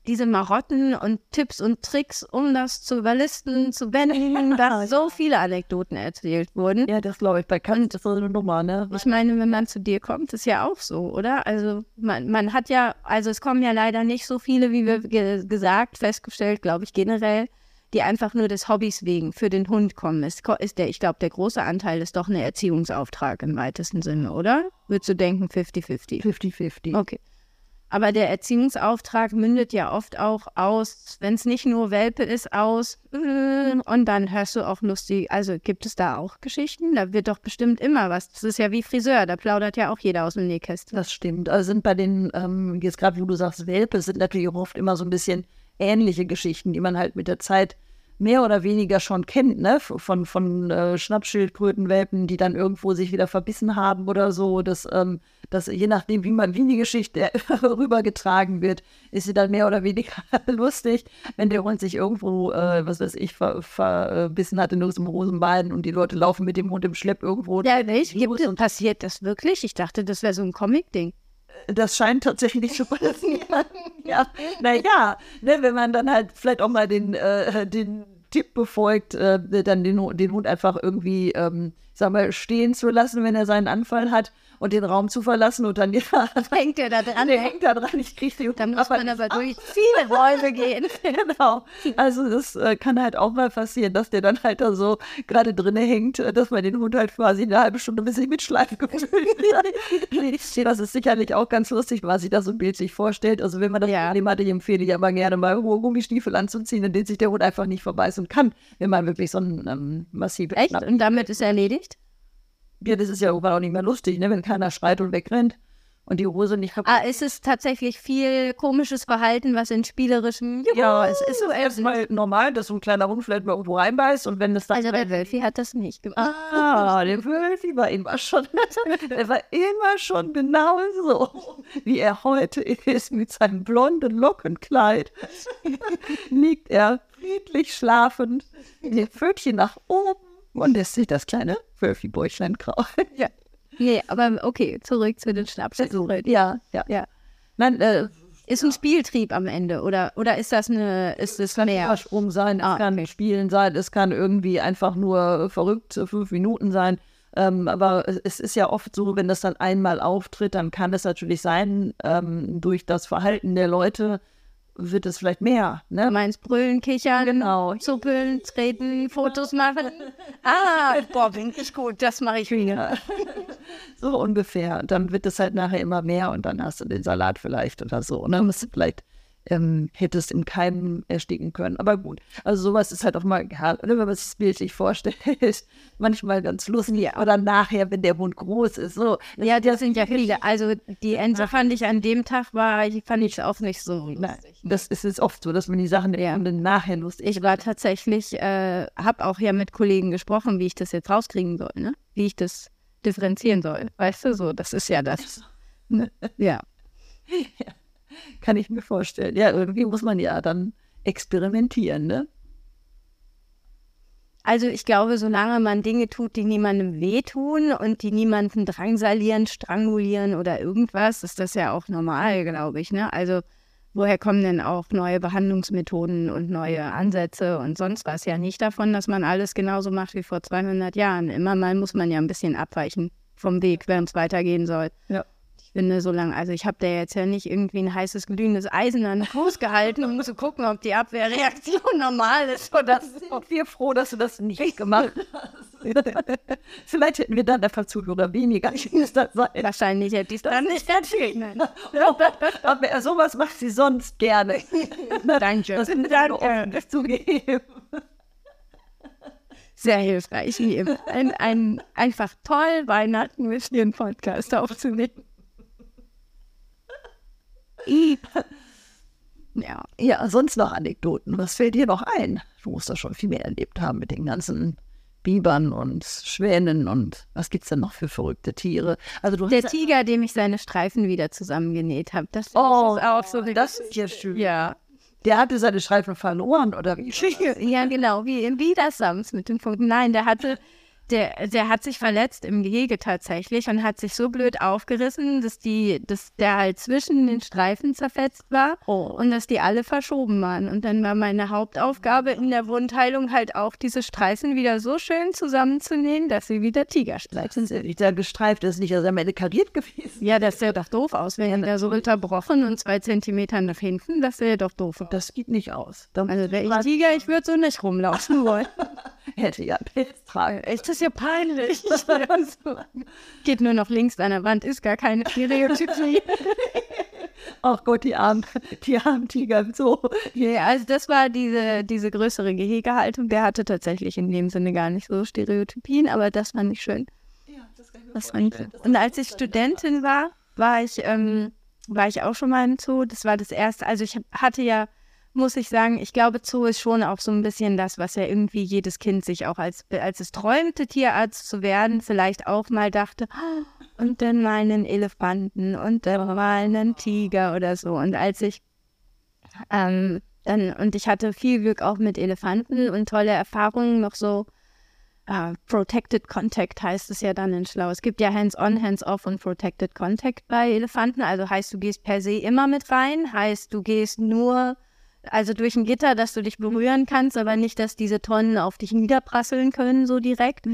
diese Marotten und Tipps und Tricks, um das zu überlisten, zu wenden, dass so viele Anekdoten erzählt wurden. Ja, das glaube ich. Bei Katzen ist das eine Nummer, ne? Ich meine, wenn man zu dir kommt, ist ja auch so, oder? Also man, man hat ja, also es kommen ja leider nicht so viele, wie wir ge gesagt, festgestellt, glaube ich, generell, die einfach nur des Hobbys wegen für den Hund kommen. Es ist der, ich glaube, der große Anteil ist doch ein Erziehungsauftrag im weitesten Sinne, oder? Würdest du denken 50-50? 50-50. Okay. Aber der Erziehungsauftrag mündet ja oft auch aus, wenn es nicht nur Welpe ist, aus äh, und dann hörst du auch lustig. Also gibt es da auch Geschichten? Da wird doch bestimmt immer was. Das ist ja wie Friseur, da plaudert ja auch jeder aus dem Nähkästchen. Das stimmt. Also sind bei den, ähm, jetzt gerade wo du sagst Welpe, sind natürlich auch oft immer so ein bisschen ähnliche Geschichten, die man halt mit der Zeit mehr oder weniger schon kennt, ne? Von, von äh, Schnappschildkrötenwelpen, die dann irgendwo sich wieder verbissen haben oder so. Dass, ähm, dass je nachdem, wie man wie die Geschichte rübergetragen wird, ist sie dann mehr oder weniger lustig, wenn der Hund sich irgendwo, äh, was weiß ich, ver, verbissen hat in unserem Hosenbein und die Leute laufen mit dem Hund im Schlepp irgendwo. Ja, nicht? Gibt passiert das wirklich? Ich dachte, das wäre so ein Comic-Ding das scheint tatsächlich zu passieren. ja, naja, ne, wenn man dann halt vielleicht auch mal den, äh, den Tipp befolgt, äh, dann den, den Hund einfach irgendwie, ähm, sag mal, stehen zu lassen, wenn er seinen Anfall hat und den Raum zu verlassen und dann ja, hängt er da dran. Der hängt da dran. Ich kriege den Dann muss man aber durch viele Räume gehen. genau. Also das äh, kann halt auch mal passieren, dass der dann halt da so gerade drinne hängt, äh, dass man den Hund halt quasi eine halbe Stunde ein bisschen mitschleifen Das ist sicherlich auch ganz lustig, was sich da so ein Bild sich vorstellt. Also wenn man das ja. Problem hat, ich empfehle ja mal gerne mal hohe Gummistiefel anzuziehen, in denen sich der Hund einfach nicht verbeißen kann, wenn man wirklich so ein ähm, massives Echt? Und damit ist er erledigt? Ja, das ist ja irgendwann auch nicht mehr lustig, ne, wenn keiner schreit und wegrennt und die Hose nicht kaputt. Ah, ist es tatsächlich viel komisches Verhalten, was in spielerischem. Juhu, ja, es ist so erstmal normal, dass so ein kleiner Hund vielleicht mal irgendwo reinbeißt und wenn das dann. Also der Wölfi hat das nicht gemacht. Ah, der Wölfi war immer schon. der war immer schon genau so, wie er heute ist, mit seinem blonden Lockenkleid. Liegt er friedlich schlafend, mit dem Pfötchen nach oben und lässt sich das kleine Wölfi-Bäuchlein kraulen. Ja. Nee, aber okay, zurück zu den Schnapssuchen. Ja, ja. ja. Nein, äh, ist ein Spieltrieb am Ende oder, oder ist das eine, ist es kann mehr? Sprung sein, es ah, kann okay. Spielen sein, es kann irgendwie einfach nur verrückt fünf Minuten sein. Ähm, aber es ist ja oft so, wenn das dann einmal auftritt, dann kann es natürlich sein, ähm, durch das Verhalten der Leute, wird es vielleicht mehr. Ne? Du meinst brüllen, kichern, genau. zuppeln, treten, Fotos machen. Ah, boah, bin ich gut, das mache ich wieder. so ungefähr. Und dann wird es halt nachher immer mehr und dann hast du den Salat vielleicht oder so. Ne? Musst vielleicht ähm, hätte es in keinem ersticken können. Aber gut, also sowas ist halt auch mal, ja, wenn man sich das Bild sich vorstellt, manchmal ganz lustig. Ja. Oder nachher, wenn der Mund groß ist. So. Ja, das sind ja viele. Also die Ente fand ich an dem Tag war, fand ich auch nicht so lustig. Nein, das ist es oft so, dass man die Sachen ja. nachher lustig Ich war tatsächlich, äh, habe auch ja mit Kollegen gesprochen, wie ich das jetzt rauskriegen soll, ne? Wie ich das differenzieren soll. Weißt du so, das ist ja das. Ne? ja. ja. Kann ich mir vorstellen. Ja, irgendwie muss man ja dann experimentieren, ne? Also ich glaube, solange man Dinge tut, die niemandem wehtun und die niemanden drangsalieren, strangulieren oder irgendwas, ist das ja auch normal, glaube ich. Ne? Also woher kommen denn auch neue Behandlungsmethoden und neue Ansätze und sonst was? Ja nicht davon, dass man alles genauso macht wie vor 200 Jahren. Immer mal muss man ja ein bisschen abweichen vom Weg, während es weitergehen soll. Ja finde, so lange, also ich habe da jetzt ja nicht irgendwie ein heißes glühendes Eisen an den Fuß gehalten, um zu gucken, ob die Abwehrreaktion normal ist. Oder sind wir froh, dass du das nicht gemacht hast. Vielleicht hätten wir dann einfach Zuhörer weniger. Wahrscheinlich hätte ich es dann nicht erzählt. Aber sowas macht sie sonst gerne. Danke. Das sind Danke. zugeben. Sehr hilfreich. Ein, ein, einfach toll, Weihnachten mit dir einen Podcast aufzunehmen. Ja. ja, sonst noch Anekdoten. Was fällt dir noch ein? Du musst da schon viel mehr erlebt haben mit den ganzen Bibern und Schwänen und was gibt es denn noch für verrückte Tiere? Also du Der Tiger, dem ich seine Streifen wieder zusammengenäht habe. Das oh, ist auch so. Das ist ja schön. Ja. Der hatte seine Streifen verloren, oder wie? ja, genau, wie, wie das Sams mit den Punkten. Nein, der hatte der, der hat sich verletzt im Gehege tatsächlich und hat sich so blöd aufgerissen, dass die, dass der halt zwischen den Streifen zerfetzt war Oh. und dass die alle verschoben waren. Und dann war meine Hauptaufgabe in der Wundheilung halt auch, diese Streifen wieder so schön zusammenzunähen, dass sie wieder Tigerstreifen sind. Nicht gestreift, das ist nicht also am Ende kariert gewesen. Ja, das sähe doch doof aus, wäre der so unterbrochen und zwei Zentimeter nach hinten, das sähe doch doof aus. Das geht nicht aus. Da Also wäre ich Tiger, ich würde so nicht rumlaufen wollen. hätte ja Pilz tragen. Echt, das ist ja peinlich. Geht nur noch links an der Wand, ist gar keine Stereotypie. Ach Gott, die armen, die armen Tiger. So. Ja, also das war diese, diese größere Gehegehaltung. Der hatte tatsächlich in dem Sinne gar nicht so Stereotypien, aber das fand ich schön. Das fand ich. Und als ich Studentin war, war ich, ähm, war ich auch schon mal im Zoo. Das war das erste. Also ich hatte ja, muss ich sagen, ich glaube, Zoo ist schon auch so ein bisschen das, was ja irgendwie jedes Kind sich auch als, als es träumte, Tierarzt zu werden, vielleicht auch mal dachte, "Ah, und dann mal einen Elefanten und dann mal einen Tiger oder so. Und als ich ähm, dann, und ich hatte viel Glück auch mit Elefanten und tolle Erfahrungen, noch so äh, Protected Contact heißt es ja dann in Schlau. Es gibt ja Hands-on, Hands-off und Protected Contact bei Elefanten. Also heißt, du gehst per se immer mit rein, heißt, du gehst nur, also durch ein Gitter, dass du dich berühren kannst, aber nicht, dass diese Tonnen auf dich niederprasseln können, so direkt.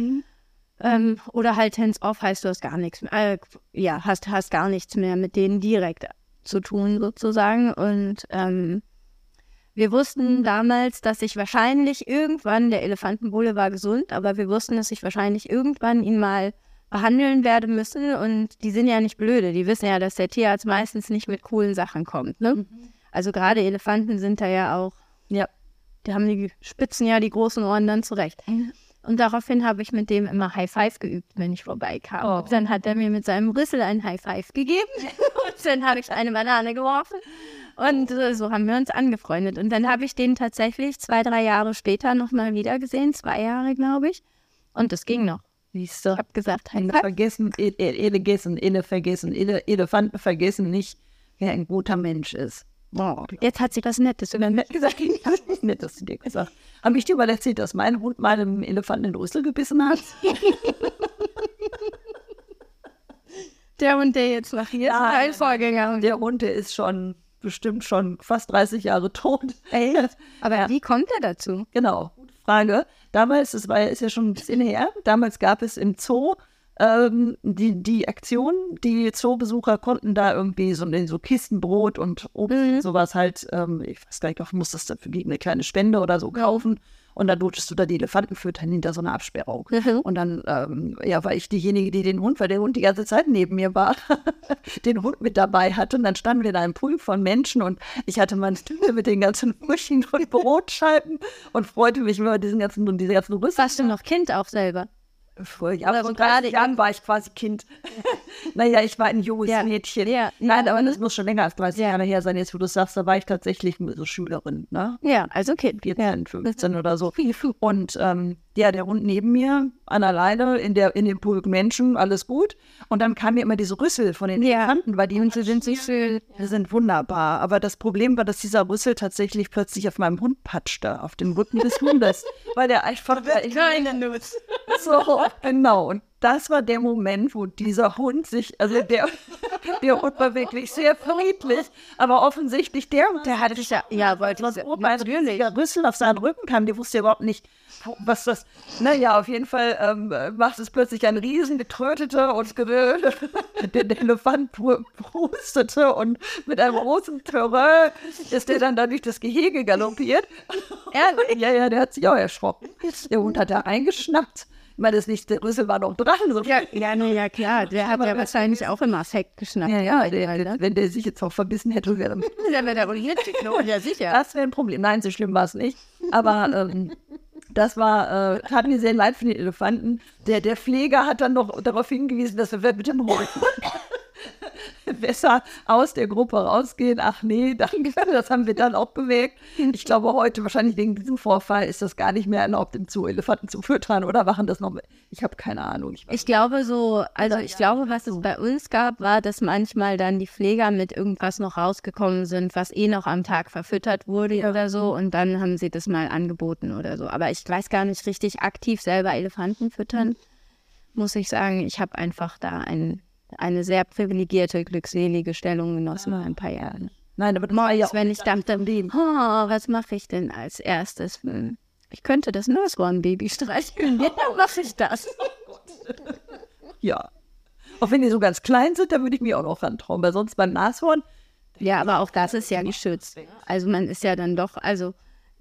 Ähm, oder halt Hands-off heißt, du hast gar nichts mehr, äh, ja, hast, hast gar nichts mehr mit denen direkt zu tun, sozusagen. Und ähm, wir wussten damals, dass ich wahrscheinlich irgendwann, der Elefantenbulle war gesund, aber wir wussten, dass ich wahrscheinlich irgendwann ihn mal behandeln werde müssen. Und die sind ja nicht blöde. Die wissen ja, dass der Tierarzt meistens nicht mit coolen Sachen kommt. Ne? Also gerade Elefanten sind da ja auch, Ja. die haben die Spitzen ja die großen Ohren dann zurecht. Und daraufhin habe ich mit dem immer High Five geübt, wenn ich vorbeikam. Oh. Dann hat er mir mit seinem Rüssel ein High Five gegeben und dann habe ich eine Banane geworfen. Und äh, so haben wir uns angefreundet. Und dann habe ich den tatsächlich zwei, drei Jahre später nochmal wieder gesehen, zwei Jahre, glaube ich. Und das ging noch. Siehst du? Ich habe gesagt, High Five. vergessen, Ele, Ele gessen, Ele vergessen, Ele, Elefanten vergessen nicht, wer ein guter Mensch ist. Wow. Jetzt hat sie was Nettes über mich gesagt. Das ist nett, dass du dir gesagt Habe ich dir mal erzählt, dass mein Hund mal einem Elefanten in den Rüssel gebissen hat? Der Hund, der jetzt noch hier ist, Ja, ein Vorgänger. Der Hund, der ist schon bestimmt schon fast 30 Jahre tot. Aber wie kommt er dazu? Genau, gute Frage. Damals, das war, ist ja schon ein bisschen her, damals gab es im Zoo ähm, die, die Aktion, die Zoobesucher konnten da irgendwie so, in so Kisten Brot und Obst und sowas halt, ähm, ich weiß gar nicht, ob muss das dafür gegen eine kleine Spende oder so kaufen. Und dann durftest du da die Elefanten füttern hinter so einer Absperrung. Mhm. Und dann ähm, ja, war ich diejenige, die den Hund, weil der Hund die ganze Zeit neben mir war, den Hund mit dabei hatte. Und dann standen wir da im Pool von Menschen und ich hatte meine Tüte mit den ganzen Brötchen und Brotscheiben und freute mich über diesen ganzen, diese ganzen Rüssel. Warst du noch Kind auch selber? Vor ja, vor so 30 gerade Jahren war ich quasi Kind. naja, ich war ein junges Ja. Mädchen. Ja. Nein, aber das muss schon länger als 30 Jahre her sein. Jetzt, wo du sagst, da war ich tatsächlich so Schülerin, ne? Ja, also Kind. 14, 15 oder so. Und ähm, ja, der Hund neben mir, an der Leine, in, der, in dem Pulk Menschen, alles gut. Und dann kamen mir immer diese Rüssel von den Ja. Elefanten, weil die Sie sind so schön. die sind wunderbar. Aber das Problem war, dass dieser Rüssel tatsächlich plötzlich auf meinem Hund patschte, auf dem Rücken des Hundes. weil der einfach. Keine Nuss. So, genau. Und das war der Moment, wo dieser Hund sich, also der, der Hund war wirklich sehr friedlich, aber offensichtlich der, Der hatte sich ja, ja, wollte was oben ein riesiger Rüssel auf seinen Rücken kam, der wusste überhaupt nicht, was das, naja, auf jeden Fall ähm, macht es plötzlich ein Riesen, getrötete und gewöhnt. Der, der Elefant prustete und mit einem großen Terrain ist der dann da durch das Gehege galoppiert. Ehrlich? Ja, ja, der hat sich auch erschrocken. Der Hund hat da eingeschnappt. Ich meine, das nicht, der Rüssel war noch dran. So. Ja, ja, nee, ja, klar. Der hat ja wahrscheinlich auch immer Sekt geschnappt. ja, ja der, wenn der sich jetzt auch verbissen hätte, wäre Der wäre der Orientierknoten, ja sicher. Das wäre ein Problem. Nein, so schlimm war es nicht. Aber ähm, das war, äh, tat mir sehr leid für den Elefanten. Der, der Pfleger hat dann noch darauf hingewiesen, dass wir mit dem Hund besser aus der Gruppe rausgehen. Ach nee, danke, das haben wir dann auch bewegt. Ich glaube, heute wahrscheinlich wegen diesem Vorfall ist das gar nicht mehr erlaubt, im Zoo Elefanten zu füttern oder machen das noch. Ich habe keine Ahnung. Ich, ich glaube so, also ich glaube, was es bei uns gab, war, dass manchmal dann die Pfleger mit irgendwas noch rausgekommen sind, was eh noch am Tag verfüttert wurde oder so und dann haben sie das mal angeboten oder so. Aber ich weiß gar nicht richtig aktiv selber Elefanten füttern, muss ich sagen. Ich habe einfach da ein eine sehr privilegierte, glückselige Stellung genossen vor ein paar Jahren. Nein, aber das ja wenn ich dachte, oh, was mache ich denn als erstes? Hm, ich könnte das Nashorn-Baby streicheln. Ja, dann mache ich das. ja. Auch wenn die so ganz klein sind, da würde ich mich auch noch rantrauen, weil sonst beim Nashorn. Ja, aber auch das ist ja geschützt. Also man ist ja dann doch, also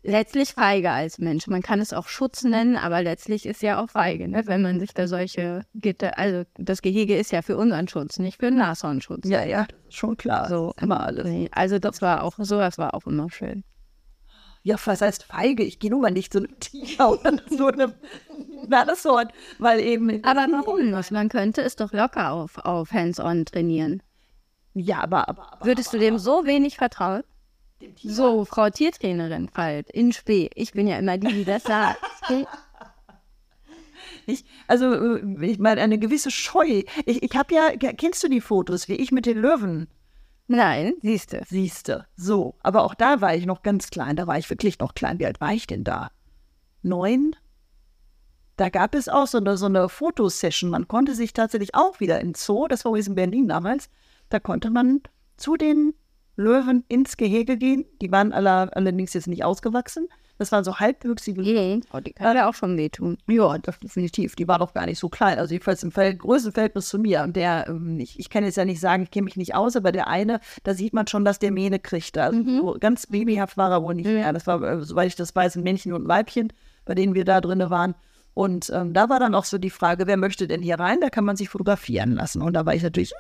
letztlich feige als Mensch. Man kann es auch Schutz nennen, aber letztlich ist ja auch feige, ne? wenn man sich da solche Gitter, also das Gehege ist ja für unseren Schutz, nicht für Nashornschutz. Ja, ja, schon klar. So immer alles. Also das war auch, sowas war auch immer schön. Ja, was heißt feige? Ich gehe nun mal nicht zu einem Tiger oder zu einem Nashorn, weil eben. Aber warum nicht? Man könnte es doch locker auf, auf Hands-on trainieren. Ja, aber, aber, aber Würdest du dem so wenig vertrauen? So, Frau Tiertrainerin Falt, in Spee. Ich bin ja immer die, die das sagt. Ich, also, äh, ich meine, eine gewisse Scheu. Ich, ich habe ja, kennst du die Fotos, wie ich mit den Löwen? Nein, siehste. Siehste. So, aber auch da war ich noch ganz klein. Da war ich wirklich noch klein. Wie alt war ich denn da? Neun? Da gab es auch so eine, so eine Fotosession. Man konnte sich tatsächlich auch wieder in Zoo, das war übrigens in Berlin damals, da konnte man zu den Löwen ins Gehege gehen. Die waren alle, allerdings jetzt nicht ausgewachsen. Das waren so halbwüchsige Löwen. Oh, die kann ja auch schon wehtun. Ja, definitiv. Die war doch gar nicht so klein. Also jedenfalls im Feld, größten Verhältnis zu mir. Und der, ähm, ich, ich kann jetzt ja nicht sagen, ich kenne mich nicht aus, aber der eine, da sieht man schon, dass der Mähne kriegte. Also mhm. so ganz babyhaft war er wohl nicht mehr. Das war, äh, soweit ich das weiß, ein Männchen und ein Weibchen, bei denen wir da drin waren. Und ähm, da war dann auch so die Frage, wer möchte denn hier rein? Da kann man sich fotografieren lassen. Und da war ich natürlich,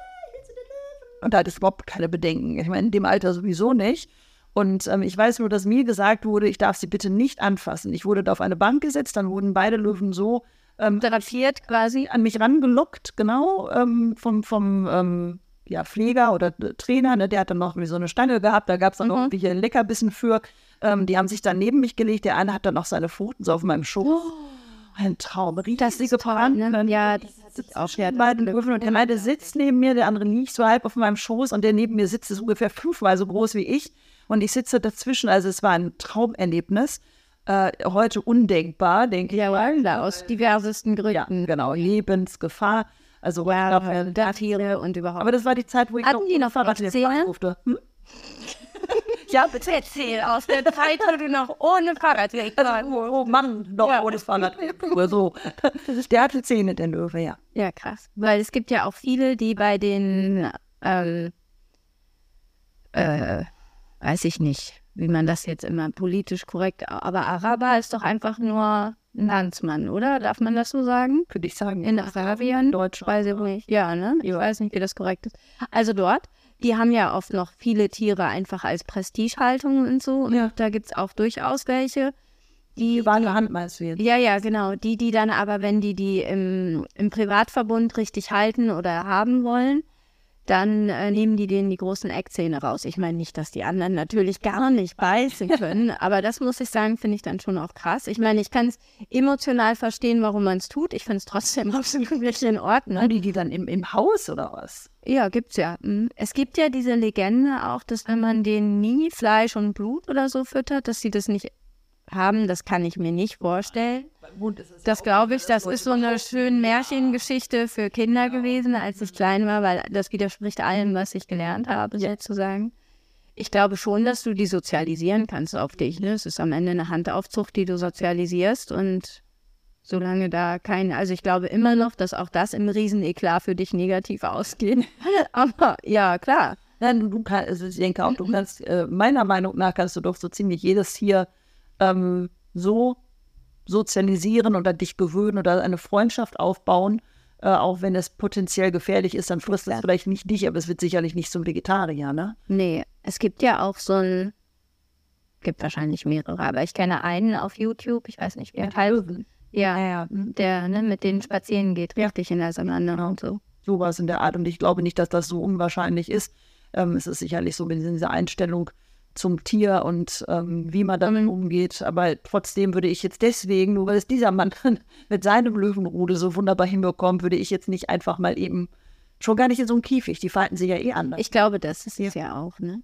und da hatte ich überhaupt keine Bedenken. Ich meine, in dem Alter sowieso nicht. Und ähm, ich weiß nur, dass mir gesagt wurde, ich darf sie bitte nicht anfassen. Ich wurde da auf eine Bank gesetzt, dann wurden beide Löwen so ähm, therapiert quasi an mich rangelockt, genau, ähm, vom, vom ähm, ja, Pfleger oder Trainer. Ne, der hat dann noch so eine Stange gehabt, da gab es dann mhm. noch irgendwelche Leckerbissen für. Ähm, die haben sich dann neben mich gelegt. Der eine hat dann noch seine Pfoten so auf meinem Schoß. Oh ein Traum. Das sie gefahren. Ne? Ja, das hat sich auch ja, beiden Löwen und der eine sitzt neben mir, der andere liegt so halb auf meinem Schoß und der neben mir sitzt, ist ungefähr fünfmal so groß wie ich und ich sitze dazwischen. Also es war ein Traumerlebnis. Äh, heute undenkbar, denke ja, ich. Ja, aus diversesten Gründen. Ja, genau, Lebensgefahr. Also wow, glaub, Tiere und überhaupt. Aber das war die Zeit, wo ich Hatten noch, die noch Fahrrad durfte. Hm? Ja, bitte erzähl aus der Zeit, wo du noch ohne Fahrrad also, oh, oh Mann, noch ja. ohne Fahrrad so. Der hatte Zähne, der Löwe, ja. Ja, krass. Weil es gibt ja auch viele, die bei den, ähm, äh, weiß ich nicht, wie man das jetzt immer politisch korrekt, aber Araber ist doch einfach nur ein Landsmann, oder? Darf man das so sagen? Würde ich sagen. In Arabien? Deutsch. Weiß ich nicht. Ja, ne? Ich weiß nicht, wie das korrekt ist. Also dort die haben ja oft noch viele Tiere einfach als Prestigehaltung und so. Und ja. da gibt es auch durchaus welche. Die, die waren Hand meinst du jetzt? Ja, ja, genau. Die, die dann aber, wenn die die im, im Privatverbund richtig halten oder haben wollen, dann äh, nehmen die denen die großen Eckzähne raus. Ich meine nicht, dass die anderen natürlich gar nicht beißen können, aber das muss ich sagen, finde ich dann schon auch krass. Ich meine, ich kann es emotional verstehen, warum man es tut. Ich finde es trotzdem absolut nicht in Ordnung. Haben die die dann im, im Haus oder was? Ja, gibt's ja. Mhm. Es gibt ja diese Legende auch, dass wenn man denen nie Fleisch und Blut oder so füttert, dass sie das nicht haben, das kann ich mir nicht vorstellen. Das glaube ich, das ist so eine schöne Märchengeschichte für Kinder gewesen, als ich klein war, weil das widerspricht allem, was ich gelernt habe, sozusagen. Ich glaube schon, dass du die sozialisieren kannst auf dich. Ne? Es ist am Ende eine Handaufzucht, die du sozialisierst und solange da kein, also ich glaube immer noch, dass auch das im Rieseneklat für dich negativ ausgeht. Aber ja, klar. Nein, du kannst, also ich denke auch, du kannst, äh, meiner Meinung nach kannst du doch so ziemlich jedes Tier ähm, so sozialisieren oder dich gewöhnen oder eine Freundschaft aufbauen, äh, auch wenn es potenziell gefährlich ist, dann frisst es vielleicht nicht dich, aber es wird sicherlich nicht zum Vegetarier, ne? Nee, es gibt ja auch so ein, gibt wahrscheinlich mehrere, aber ich kenne einen auf YouTube, ich weiß nicht, wie er heißt. Ja, ja, der ne, mit denen spazieren geht, richtig in der Savanne und so. sowas in der Art. Und ich glaube nicht, dass das so unwahrscheinlich ist. Ähm, es ist sicherlich so mit dieser Einstellung zum Tier und ähm, wie man damit umgeht. Aber trotzdem würde ich jetzt deswegen, nur weil es dieser Mann mit seinem Löwenrudel so wunderbar hinbekommt, würde ich jetzt nicht einfach mal eben schon gar nicht in so einem Käfig. Die verhalten sich ja eh anders. Ich glaube, das ist es ja auch, ne?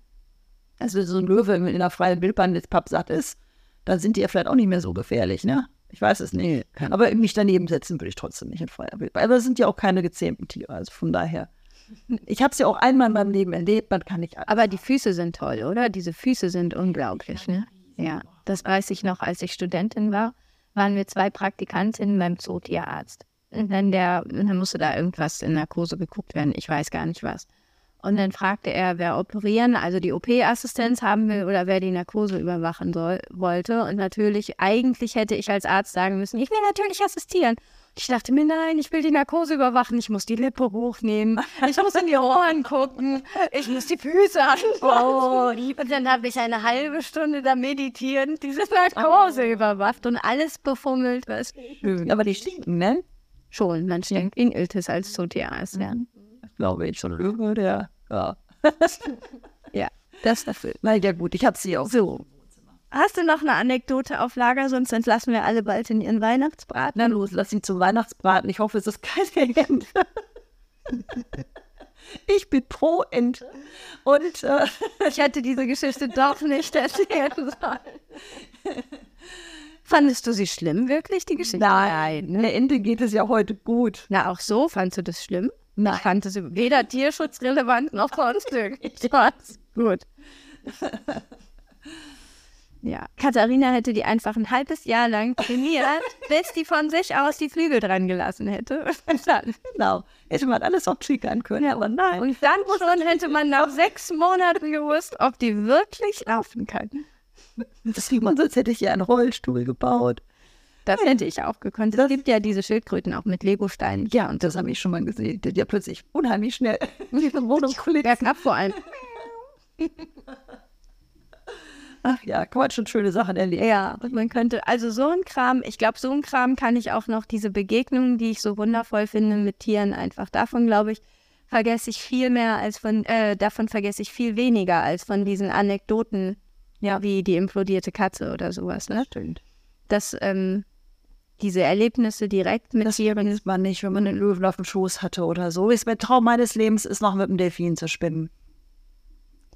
Also wenn so ein Löwe in einer freien Wildbahn jetzt pappsatt ist, dann sind die ja vielleicht auch nicht mehr so gefährlich, ne? Ich weiß es nicht. Aber mich daneben setzen würde ich trotzdem nicht in freier Wildbahn. Aber es sind ja auch keine gezähmten Tiere, also von daher. Ich habe es ja auch einmal in meinem Leben erlebt, man kann nicht. Aber die Füße sind toll, oder? Diese Füße sind unglaublich, ne? Ja, das weiß ich noch, als ich Studentin war, waren wir zwei Praktikantinnen beim Zootierarzt. Und dann, der, dann musste da irgendwas in Narkose geguckt werden, ich weiß gar nicht was. Und dann fragte er, wer operieren, also die OP-Assistenz haben will oder wer die Narkose überwachen soll, wollte. Und natürlich, eigentlich hätte ich als Arzt sagen müssen, ich will natürlich assistieren. Ich dachte mir, nein, ich will die Narkose überwachen, ich muss die Lippe hochnehmen, ich muss in die Ohren gucken, ich muss die Füße anschauen. Und dann habe ich eine halbe Stunde da meditierend diese Narkose überwacht und alles befummelt. Was Aber die stinken, ne? Schon, man stinkt in Iltis als Zootierarzt, ja. Glaube ich schon. Der, ja. ja, das dafür. Na ja, gut, ich habe sie auch. So. Hast du noch eine Anekdote auf Lager, sonst entlassen wir alle bald in ihren Weihnachtsbraten. Na los, lass sie zum Weihnachtsbraten. Ich hoffe, es ist keine Ente. ich bin pro Ente. Und äh, ich hätte diese Geschichte doch nicht erzählen sollen. Fandest du sie schlimm, wirklich, die Geschichte? Nein, der Ente geht es ja heute gut. Na, auch so, fandst du das schlimm? Nein. Ich fand es weder tierschutzrelevant noch sonstig. Ich fand's gut. Ja, Katharina hätte die einfach ein halbes Jahr lang trainiert, bis die von sich aus die Flügel dran gelassen hätte. Dann, genau. Hätte man alles auch triggern können, aber nein. Und dann schon hätte man nach sechs Monaten gewusst, ob die wirklich laufen kann. Das sieht man, sonst hätte ich ja einen Rollstuhl gebaut. Das hätte ich auch gekonnt. Es gibt ja diese Schildkröten auch mit Legosteinen. Ja, und das habe ich schon mal gesehen. Die ja plötzlich unheimlich schnell in die Wohnung Bergab vor allem. Ach ja, kann man schon schöne Sachen erleben. Ja, und man könnte, also so ein Kram, ich glaube, so ein Kram kann ich auch noch, diese Begegnungen, die ich so wundervoll finde mit Tieren, einfach davon, glaube ich, vergesse ich viel mehr als von, äh, davon vergesse ich viel weniger als von diesen Anekdoten, ja, wie die implodierte Katze oder sowas, ne? Das stimmt. Das, ähm, diese Erlebnisse direkt mit das Tieren. Das man nicht, wenn man einen Löwen auf dem Schoß hatte oder so. Ist mein Traum meines Lebens, ist noch mit dem Delfin zu schwimmen.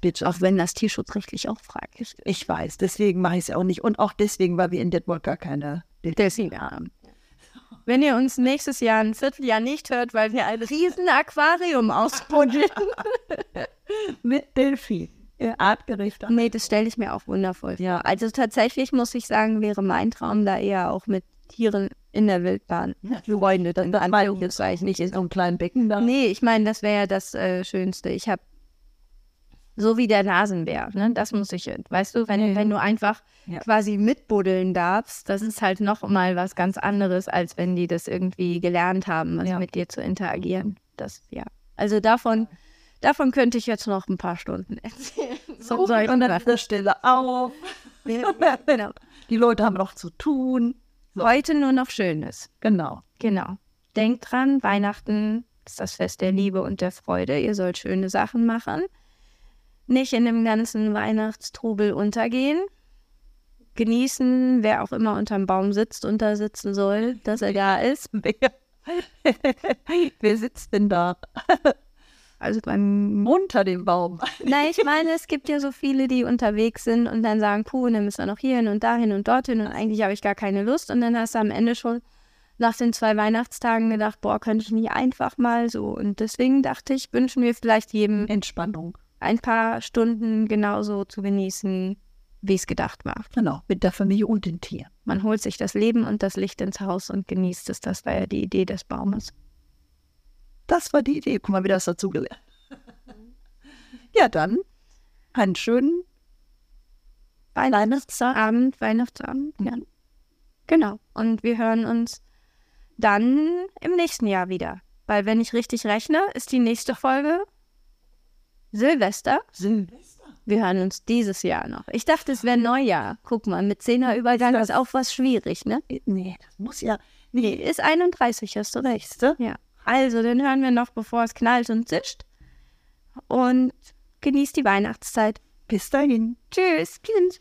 Bitte. Auch wenn das tierschutzrechtlich auch fraglich ist. Ich weiß, deswegen mache ich es ja auch nicht. Und auch deswegen, weil wir in Detmold gar keine Delfine haben. Wenn ihr uns nächstes Jahr ein Vierteljahr nicht hört, weil wir ein riesen Aquarium ausbuddeln. Mit Delfin. Ja, artgerecht. Nee, das stelle ich mir auch wundervoll vor. Ja. Also tatsächlich muss ich sagen, wäre mein Traum da eher auch mit Tieren in der Wildbahn. Ja, Freunde, dann das meine ich jetzt eigentlich nicht in so einem kleinen Becken da. Nee, ich meine, das wäre ja das äh, Schönste. Ich habe so wie der Nasenbär, ne? Das muss ich, weißt du, wenn, ja. wenn du einfach ja. quasi mitbuddeln darfst, das ist halt noch mal was ganz anderes, als wenn die das irgendwie gelernt haben, also mit dir zu interagieren. Das, ja. Also davon, davon könnte ich jetzt noch ein paar Stunden erzählen. So, so und an dieser Stelle auf. genau. Die Leute haben noch zu tun. Heute nur noch Schönes. Genau. Genau. Denkt dran, Weihnachten ist das Fest der Liebe und der Freude. Ihr sollt schöne Sachen machen nicht in dem ganzen Weihnachtstrubel untergehen. Genießen, wer auch immer unterm Baum sitzt und da sitzen soll, dass er da ist. Wer, wer sitzt denn da? Also beim unter dem Baum. Nein, ich meine, es gibt ja so viele, die unterwegs sind und dann sagen, puh, dann müssen wir noch hierhin und dahin und dorthin und eigentlich habe ich gar keine Lust. Und dann hast du am Ende schon nach den zwei Weihnachtstagen gedacht, boah, könnte ich nicht einfach mal so. Und deswegen dachte ich, wünschen wir vielleicht jedem Entspannung ein paar Stunden genauso zu genießen, wie es gedacht war. Genau, mit der Familie und den Tieren. Man holt sich das Leben und das Licht ins Haus und genießt es. Das war ja die Idee des Baumes. Das war die Idee. Guck mal, wie das dazugelernt. ja, dann einen schönen Weihnachtsabend, Weihnachtsabend, ja. Genau. Und wir hören uns dann im nächsten Jahr wieder. Weil wenn ich richtig rechne, ist die nächste Folge Silvester. Silvester. Wir hören uns dieses Jahr noch. Ich dachte, es wäre Neujahr. Guck mal, mit Zehnerübergang ist auch was schwierig, ne? Nee, das muss ja. Nee, ist 31, hast du recht. Ja. Also, den hören wir noch, bevor es knallt und zischt. Und genießt die Weihnachtszeit. Bis dahin. Tschüss, Kind.